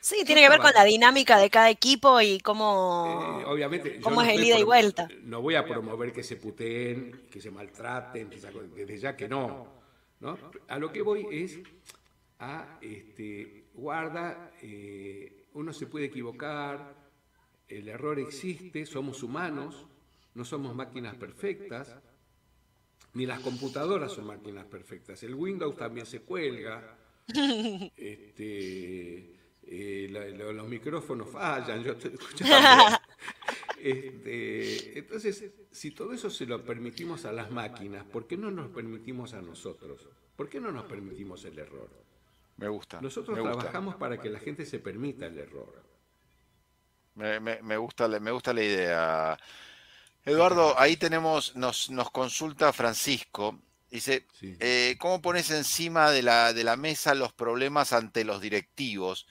[SPEAKER 2] Sí, tiene que ver con la dinámica de cada equipo y cómo, eh, obviamente, cómo es el ida y vuelta.
[SPEAKER 4] No voy a promover que se puteen, que se maltraten, desde ya que no, no. A lo que voy es a, este, guarda, eh, uno se puede equivocar, el error existe, somos humanos, no somos máquinas perfectas, ni las computadoras son máquinas perfectas, el Windows también se cuelga. Este, eh, los micrófonos fallan, yo estoy escuchando. Este, entonces, si todo eso se lo permitimos a las máquinas, ¿por qué no nos permitimos a nosotros? ¿Por qué no nos permitimos el error?
[SPEAKER 1] Me gusta.
[SPEAKER 4] Nosotros trabajamos para que la gente se permita el error.
[SPEAKER 1] Me, gusta, me gusta la idea. Eduardo, ahí tenemos, nos, nos consulta Francisco. Dice, eh, ¿cómo pones encima de la, de la mesa los problemas ante los directivos?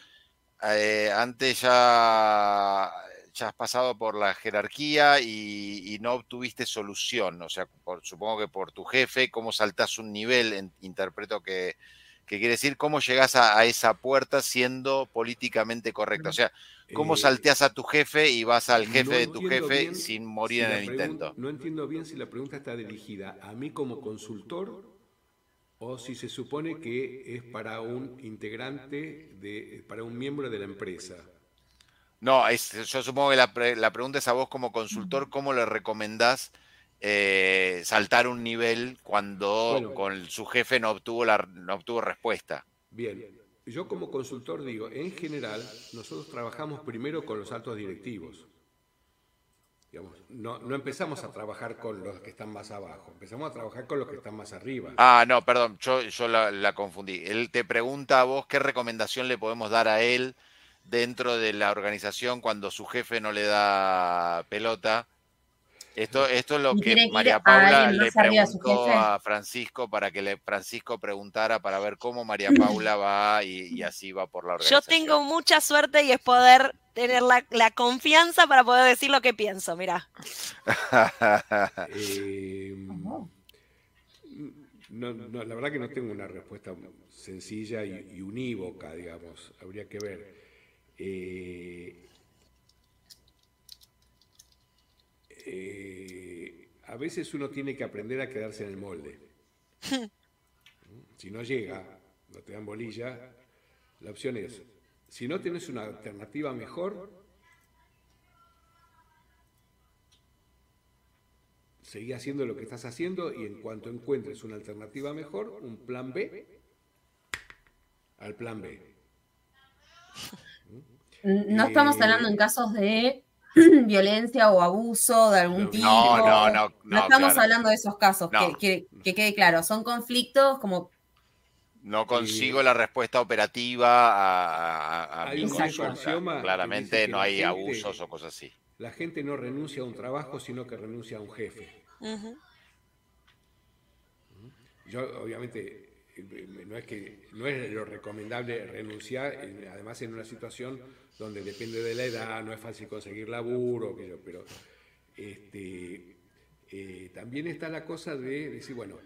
[SPEAKER 1] Eh, antes ya, ya has pasado por la jerarquía y, no obtuviste solución, o sea, supongo que por tu jefe, cómo saltás un nivel, interpreto que, quiere decir cómo llegás a, esa puerta siendo políticamente correcto, o sea, cómo eh, salteas a tu jefe y vas al jefe de tu jefe sin morir en el intento.
[SPEAKER 4] No entiendo bien si la pregunta está dirigida a mí como consultor o si se supone que es para un integrante, de, para un miembro de la empresa.
[SPEAKER 1] No, yo supongo que la, pregunta es a vos como consultor, ¿cómo le recomendás eh, saltar un nivel cuando con su jefe no obtuvo, la, no obtuvo respuesta?
[SPEAKER 4] Bien, yo como consultor digo, en general, nosotros trabajamos primero con los altos directivos no, no, empezamos a trabajar con los que están más abajo, empezamos a trabajar con los que están más arriba.
[SPEAKER 1] Ah, no, perdón, yo, yo la, confundí. Él te pregunta a vos qué recomendación le podemos dar a él dentro de la organización cuando su jefe no le da pelota. Esto, esto es lo que María Paula le preguntó a, Francisco para que le Francisco preguntara para ver cómo María Paula va y, así va por la organización.
[SPEAKER 2] Yo tengo mucha suerte y es poder tener la, confianza para poder decir lo que pienso, mira.
[SPEAKER 4] Eh, no, la verdad que no tengo una respuesta sencilla y, unívoca, digamos. Habría que ver. Eh, eh, a veces uno tiene que aprender a quedarse en el molde. si no llega, no te dan bolilla, la opción es Si no tienes una alternativa mejor, seguí haciendo lo que estás haciendo y en cuanto encuentres una alternativa mejor, un plan B, al plan B.
[SPEAKER 3] No estamos hablando en casos de violencia o abuso de algún tipo.
[SPEAKER 1] No, no, no.
[SPEAKER 3] No, estamos hablando de esos casos, que, quede claro. Son conflictos como.
[SPEAKER 1] No consigo la respuesta operativa a, a, Claramente no hay abusos o cosas así.
[SPEAKER 4] La gente no renuncia a un trabajo, sino que renuncia a un jefe. Yo, obviamente, no es que no es lo recomendable renunciar, además en una situación donde depende de la edad, no es fácil conseguir laburo, pero este, eh, también está la cosa de decir, bueno,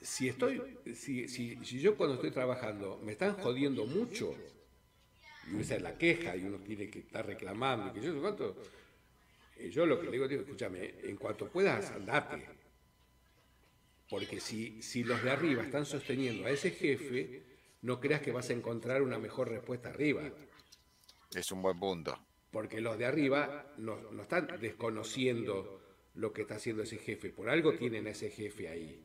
[SPEAKER 4] si estoy, si, si, yo cuando estoy trabajando me están jodiendo mucho, y esa es la queja, y uno tiene que estar reclamando, que yo, ¿cuánto? Eh, yo lo que le digo, digo, escúchame, en cuanto puedas, andate porque si, si los de arriba están sosteniendo a ese jefe, no creas que vas a encontrar una mejor respuesta arriba.
[SPEAKER 1] Es un buen punto.
[SPEAKER 4] Porque los de arriba no, están desconociendo lo que está haciendo ese jefe. Por algo tienen a ese jefe ahí.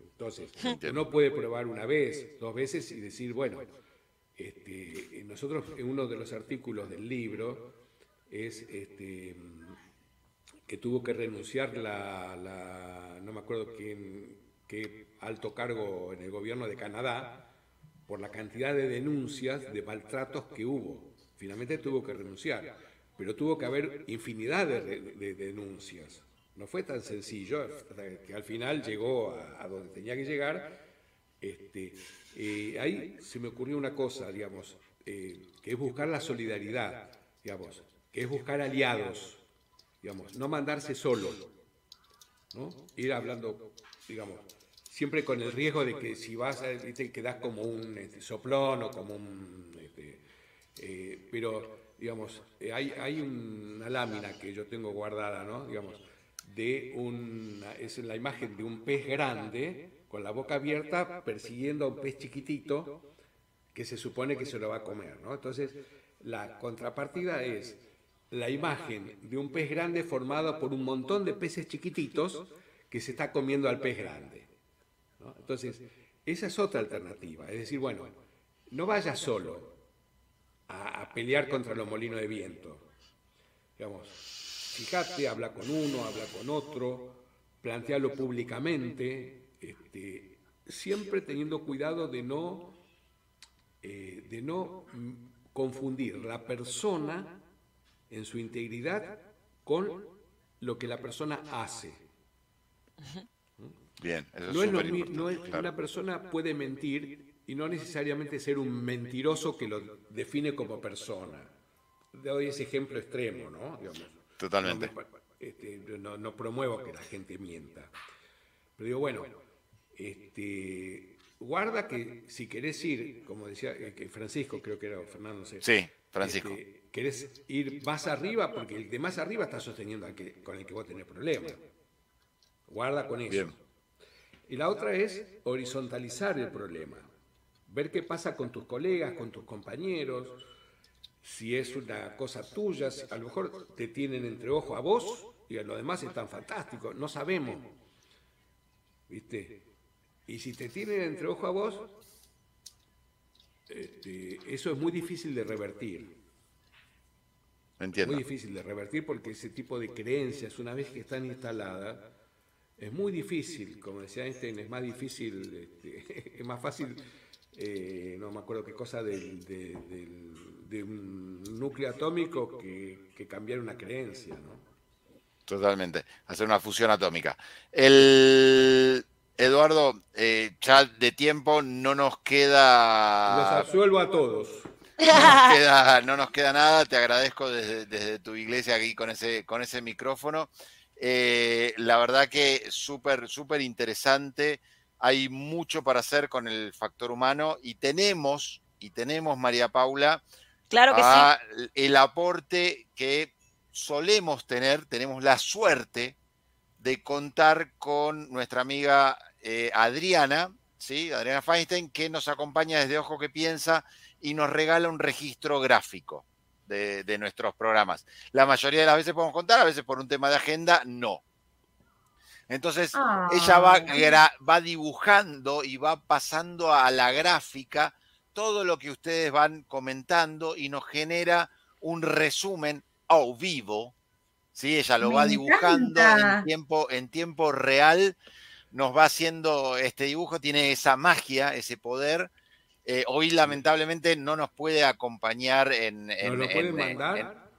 [SPEAKER 4] Entonces, no puede probar una vez, dos veces y decir, bueno, este, nosotros en uno de los artículos del libro es este, que tuvo que renunciar la, no me acuerdo quién, qué alto cargo en el gobierno de Canadá, por la cantidad de denuncias de maltratos que hubo. Finalmente tuvo que renunciar, pero tuvo que haber infinidad de, denuncias. No fue tan sencillo, que al final llegó a, donde tenía que llegar. Este, eh, ahí se me ocurrió una cosa, digamos, eh, que es buscar la solidaridad, digamos, que es buscar aliados digamos, no mandarse solo, ¿no? Ir hablando, digamos, siempre con el riesgo de que si vas, a, te quedas como un este, soplón o como un... Este, eh, pero, digamos, eh, hay, hay una lámina que yo tengo guardada, ¿no? Digamos, de una, es la imagen de un pez grande con la boca abierta persiguiendo a un pez chiquitito que se supone que se lo va a comer, ¿no? Entonces, la contrapartida es la imagen de un pez grande formado por un montón de peces chiquititos que se está comiendo al pez grande. Entonces, esa es otra alternativa. Es decir, bueno, no vayas solo a, pelear contra los molinos de viento. Digamos, fíjate, habla con uno, habla con otro, plantealo públicamente, este, siempre teniendo cuidado de no, eh, de no confundir la persona en su integridad con lo que la persona hace.
[SPEAKER 1] Bien, eso
[SPEAKER 4] no es, no es Una persona puede mentir y no necesariamente ser un mentiroso que lo define como persona. Doy ese ejemplo extremo, ¿no?
[SPEAKER 1] Totalmente.
[SPEAKER 4] Este, no, promuevo que la gente mienta. Pero digo, bueno, este, guarda que si querés ir, como decía eh, que Francisco, creo que era Fernando,
[SPEAKER 1] sé, sí, Francisco.
[SPEAKER 4] Este, querés ir más arriba porque el de más arriba está sosteniendo al que, con el que vos tenés problemas. Guarda con eso. Y la otra es horizontalizar el problema. Ver qué pasa con tus colegas, con tus compañeros. Si es una cosa tuya, a lo mejor te tienen entre ojo a vos y a los demás están fantásticos. No sabemos. ¿Viste? Y si te tienen entre ojo a vos, este, eso es muy difícil de revertir.
[SPEAKER 1] Entiendo.
[SPEAKER 4] Muy difícil de revertir porque ese tipo de creencias, una vez que están instaladas, es muy difícil, como decía Einstein, es más difícil, este, es más fácil, eh, no me acuerdo qué cosa, del, de un núcleo atómico que, cambiar una creencia, ¿no?
[SPEAKER 1] Totalmente, hacer una fusión atómica. El, Eduardo, eh, ya de tiempo no nos queda...
[SPEAKER 4] Los absuelvo a todos.
[SPEAKER 1] No nos queda, nada, te agradezco desde, tu iglesia aquí con ese, con ese micrófono. Eh, la verdad que súper, súper interesante. Hay mucho para hacer con el factor humano y tenemos, y tenemos, María Paula,
[SPEAKER 2] claro que
[SPEAKER 1] el aporte que solemos tener, tenemos la suerte de contar con nuestra amiga eh, Adriana, ¿sí? Adriana Feinstein, que nos acompaña desde Ojo que Piensa y nos regala un registro gráfico de, nuestros programas. La mayoría de las veces podemos contar, a veces por un tema de agenda, no. Entonces, ella va, ah. va dibujando y va pasando a la gráfica todo lo que ustedes van comentando y nos genera un resumen a vivo. ¿sí? Ella lo va dibujando en tiempo, en tiempo real, nos va haciendo este dibujo, tiene esa magia, ese poder. Eh, hoy lamentablemente no nos puede acompañar en... lo mandar?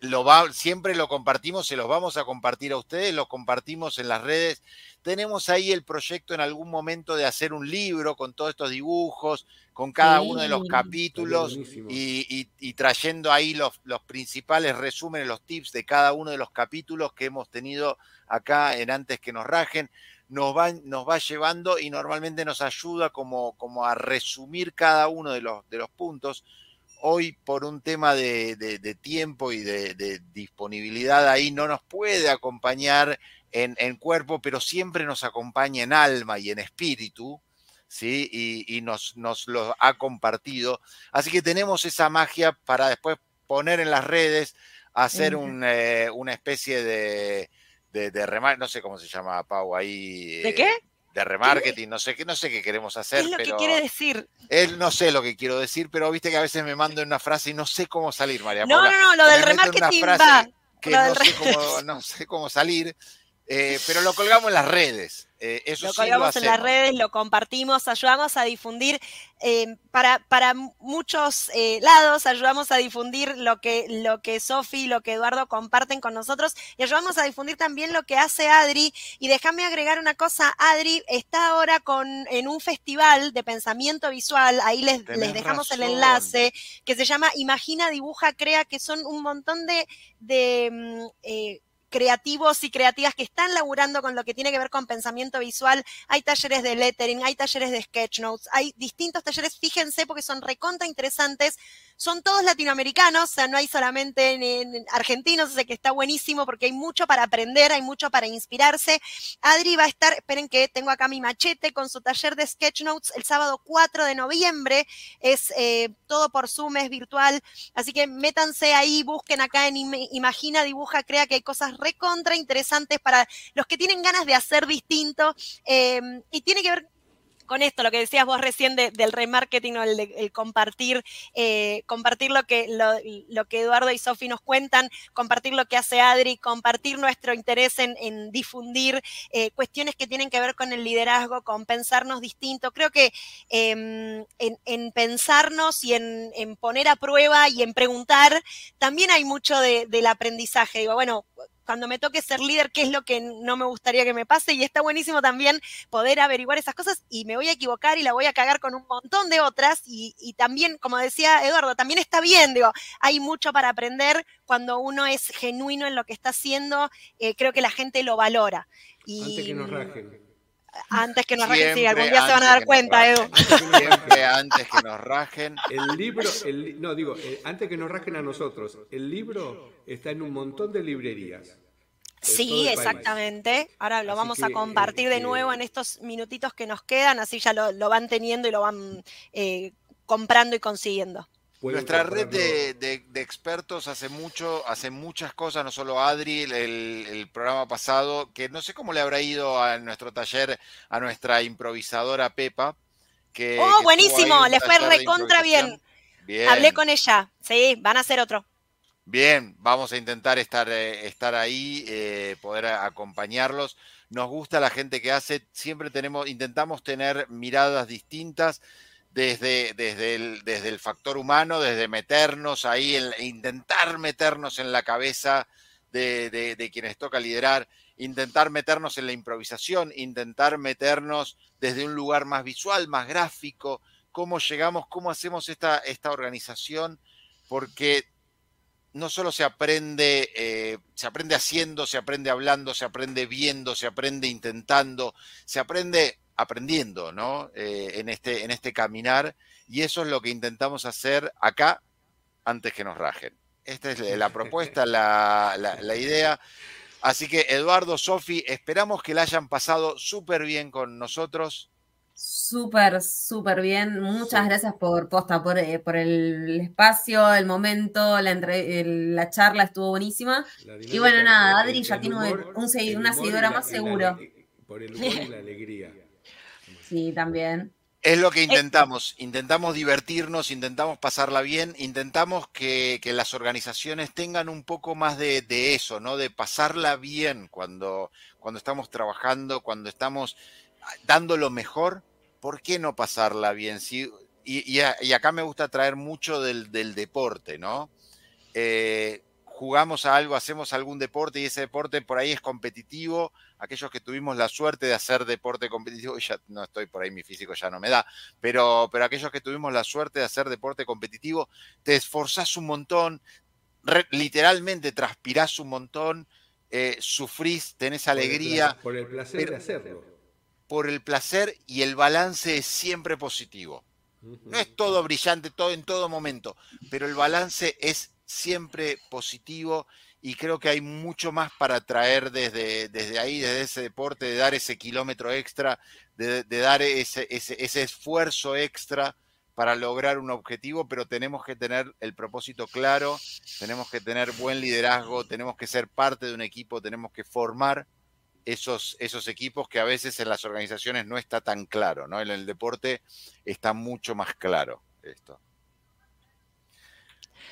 [SPEAKER 1] lo va, siempre lo compartimos, se los vamos a compartir a ustedes, lo compartimos en las redes. Tenemos ahí el proyecto en algún momento de hacer un libro con todos estos dibujos, con cada uno de los capítulos y, trayendo ahí los, los, principales resúmenes, los tips de cada uno de los capítulos que hemos tenido acá en Antes que nos rajen. Nos va, nos va llevando y normalmente nos ayuda como, como a resumir cada uno de los, de los puntos hoy por un tema de, tiempo y de, disponibilidad ahí no nos puede acompañar en, cuerpo, pero siempre nos acompaña en alma y en espíritu, ¿sí? Y, nos, nos, lo ha compartido. Así que tenemos esa magia para después poner en las redes, hacer eh, una especie de, de, de no sé cómo se llama, Pau, ahí.
[SPEAKER 2] ¿De qué?
[SPEAKER 1] de remarketing, no sé qué, no sé qué queremos hacer.
[SPEAKER 2] ¿Qué es lo que quiere decir?
[SPEAKER 1] Él no sé lo que quiero decir, pero viste que a veces me mando una frase y no sé cómo salir, María
[SPEAKER 2] No, no, no, lo del remarketing va.
[SPEAKER 1] Que no sé cómo salir. Eh, pero lo colgamos en las redes. Eh, eso
[SPEAKER 2] lo colgamos en las redes, lo compartimos, ayudamos a difundir eh, para, para, muchos lados, ayudamos a difundir lo que, lo que Sofi, lo que Eduardo comparten con nosotros y ayudamos a difundir también lo que hace Adri. Y déjame agregar una cosa, Adri está ahora con, en un festival de pensamiento visual, ahí les, les dejamos el enlace, que se llama Imagina, Dibuja, Crea, que son un montón de... de mm, creativos y creativas que están laburando con lo que tiene que ver con pensamiento visual. Hay talleres de lettering, hay talleres de sketch notes, hay distintos talleres, fíjense porque son recontra interesantes son todos latinoamericanos, o sea, no hay solamente en, argentinos, o sea que está buenísimo porque hay mucho para aprender, hay mucho para inspirarse. Adri va a estar, esperen que tengo acá mi machete con su taller de sketch notes el sábado 4 de noviembre, es eh, todo por Zoom, es virtual, así que métanse ahí, busquen acá en Imagina, Dibuja, Crea, que hay cosas recontra interesantes para los que tienen ganas de hacer distinto eh, y tiene que ver con esto, lo que decías vos recién del remarketing o el, compartir, eh, compartir lo que, lo, que Eduardo y Sofi nos cuentan, compartir lo que hace Adri, compartir nuestro interés en, difundir eh, cuestiones que tienen que ver con el liderazgo, con pensarnos distinto. Creo que em, en, pensarnos y en, poner a prueba y en preguntar, también hay mucho del aprendizaje. Digo, bueno, cuando me toque ser líder, qué es lo que no me gustaría que me pase. Y está buenísimo también poder averiguar esas cosas y me voy a equivocar y la voy a cagar con un montón de otras. Y, también, como decía Eduardo, también está bien, digo, hay mucho para aprender cuando uno es genuino en lo que está haciendo. Eh, creo que la gente lo valora. Y,
[SPEAKER 4] que nos rajen.
[SPEAKER 2] Antes que nos rajen, sí, algún día se van a dar cuenta, Edu.
[SPEAKER 1] Siempre antes que nos rajen.
[SPEAKER 4] El libro, no, digo, eh, antes que nos rajen a nosotros, el libro está en un montón de librerías.
[SPEAKER 2] Sí, exactamente. Ahora lo vamos a compartir de nuevo en estos minutitos que nos quedan, así ya lo, van teniendo y lo van eh, comprando y consiguiendo.
[SPEAKER 1] Nuestra red de, expertos hace mucho, hace muchas cosas, no solo Adri, el, programa pasado, que no sé cómo le habrá ido a nuestro taller a nuestra improvisadora Pepa. Que,
[SPEAKER 2] oh, buenísimo, le fue recontra bien. bien. Hablé con ella, sí, van a hacer otro.
[SPEAKER 1] Bien, vamos a intentar estar, eh, estar ahí, eh, poder acompañarlos. Nos gusta la gente que hace, siempre tenemos, intentamos tener miradas distintas desde, desde, el, desde el factor humano, desde meternos ahí, intentar meternos en la cabeza de, de, quienes toca liderar, intentar meternos en la improvisación, intentar meternos desde un lugar más visual, más gráfico, cómo llegamos, cómo hacemos esta, esta organización, porque no solo se aprende, eh, se aprende haciendo, se aprende hablando, se aprende viendo, se aprende intentando, se aprende aprendiendo, ¿no? Eh, en, este, en este caminar. Y eso es lo que intentamos hacer acá antes que nos rajen. Esta es la propuesta, la, la, idea. Así que Eduardo, Sofi, esperamos que la hayan pasado súper bien con nosotros.
[SPEAKER 3] Súper, súper bien. Muchas gracias por posta, por, eh, por el espacio, el momento, la, la charla estuvo buenísima. Y bueno, nada, Adri ya tiene un, una seguidora más seguro.
[SPEAKER 4] por el humor y la alegría.
[SPEAKER 3] Sí, también.
[SPEAKER 1] Es lo que intentamos. Intentamos divertirnos, intentamos pasarla bien, intentamos que, las organizaciones tengan un poco más de, eso, ¿no? De pasarla bien cuando, cuando estamos trabajando, cuando estamos dando lo mejor. ¿Por qué no pasarla bien? y, y, acá me gusta traer mucho del, deporte, ¿no? Eh, jugamos a algo, hacemos algún deporte y ese deporte por ahí es competitivo, aquellos que tuvimos la suerte de hacer deporte competitivo, ya no estoy por ahí, mi físico ya no me da, pero, pero aquellos que tuvimos la suerte de hacer deporte competitivo, te esforzás un montón, literalmente transpirás un montón, eh, sufrís, tenés alegría.
[SPEAKER 4] Por el, placer de hacerlo.
[SPEAKER 1] Por el placer y el balance es siempre positivo. No es todo brillante, todo en todo momento, pero el balance es siempre positivo y creo que hay mucho más para traer desde, desde ahí, desde ese deporte, de dar ese kilómetro extra, de, dar ese, ese, esfuerzo extra para lograr un objetivo, pero tenemos que tener el propósito claro, tenemos que tener buen liderazgo, tenemos que ser parte de un equipo, tenemos que formar esos, esos equipos que a veces en las organizaciones no está tan claro, ¿no? En el deporte está mucho más claro esto.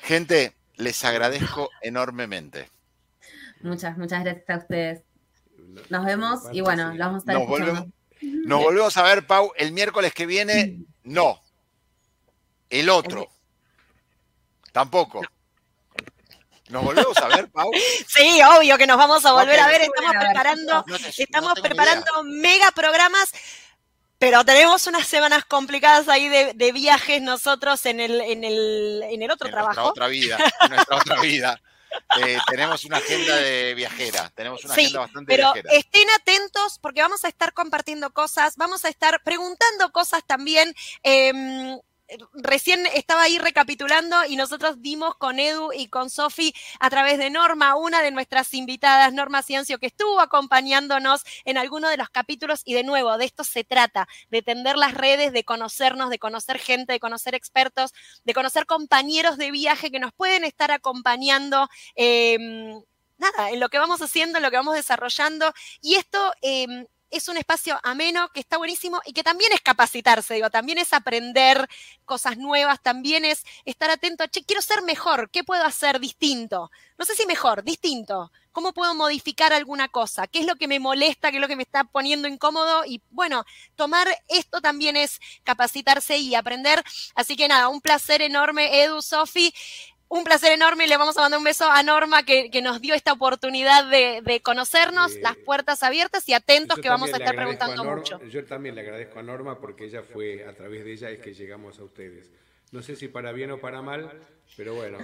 [SPEAKER 1] Gente, les agradezco enormemente.
[SPEAKER 3] Muchas, muchas gracias a ustedes. Nos vemos y bueno, vamos a estar
[SPEAKER 1] nos volvemos, nos volvemos a ver, Pau, el miércoles que viene. No. El otro. Tampoco. ¿Nos volvemos a ver, Pau?
[SPEAKER 2] Sí, obvio que nos vamos a volver a ver. Estamos preparando, estamos preparando mega programas. Pero tenemos unas semanas complicadas ahí de, viajes nosotros en el, en el, en el otro trabajo.
[SPEAKER 1] Nuestra otra vida, en nuestra otra vida. Eh, tenemos una agenda de viajera, tenemos una agenda bastante
[SPEAKER 2] pero
[SPEAKER 1] viajera.
[SPEAKER 2] Estén atentos porque vamos a estar compartiendo cosas, vamos a estar preguntando cosas también. Eh, recién estaba ahí recapitulando y nosotros dimos con Edu y con Sofi a través de Norma, una de nuestras invitadas, Norma Ciencio, que estuvo acompañándonos en alguno de los capítulos y de nuevo, de esto se trata, de tender las redes, de conocernos, de conocer gente, de conocer expertos, de conocer compañeros de viaje que nos pueden estar acompañando. Em, nada, en lo que vamos haciendo, en lo que vamos desarrollando. Y esto em, es un espacio ameno que está buenísimo y que también es capacitarse, digo, también es aprender cosas nuevas, también es estar atento, che, quiero ser mejor, ¿qué puedo hacer distinto? No sé si mejor, distinto. ¿Cómo puedo modificar alguna cosa? ¿Qué es lo que me molesta? ¿Qué es lo que me está poniendo incómodo? Y bueno, tomar esto también es capacitarse y aprender. Así que nada, un placer enorme, Edu, Sofi un placer enorme. Le vamos a mandar un beso a Norma que, nos dio esta oportunidad de, conocernos, las puertas abiertas y atentos que vamos a estar preguntando mucho.
[SPEAKER 4] Yo también le agradezco a Norma porque ella fue, a través de ella es que llegamos a ustedes. No sé si para bien o para mal, pero bueno.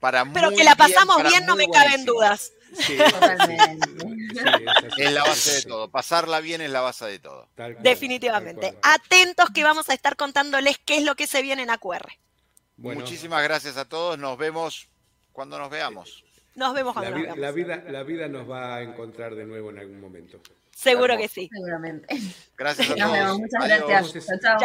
[SPEAKER 2] Para pero que la pasamos bien, no me caben dudas.
[SPEAKER 1] Sí, es la base de todo. Pasarla bien es la base de todo.
[SPEAKER 2] Definitivamente. Atentos que vamos a estar contándoles qué es lo que se viene en AQR.
[SPEAKER 1] Muchísimas gracias a todos. Nos vemos cuando nos veamos.
[SPEAKER 2] Nos vemos
[SPEAKER 4] cuando la, nos veamos. La vida, la vida nos va a encontrar de nuevo en algún momento.
[SPEAKER 2] Seguro que sí.
[SPEAKER 3] Seguramente.
[SPEAKER 1] Gracias a todos.
[SPEAKER 3] Muchas gracias. Chao, chao.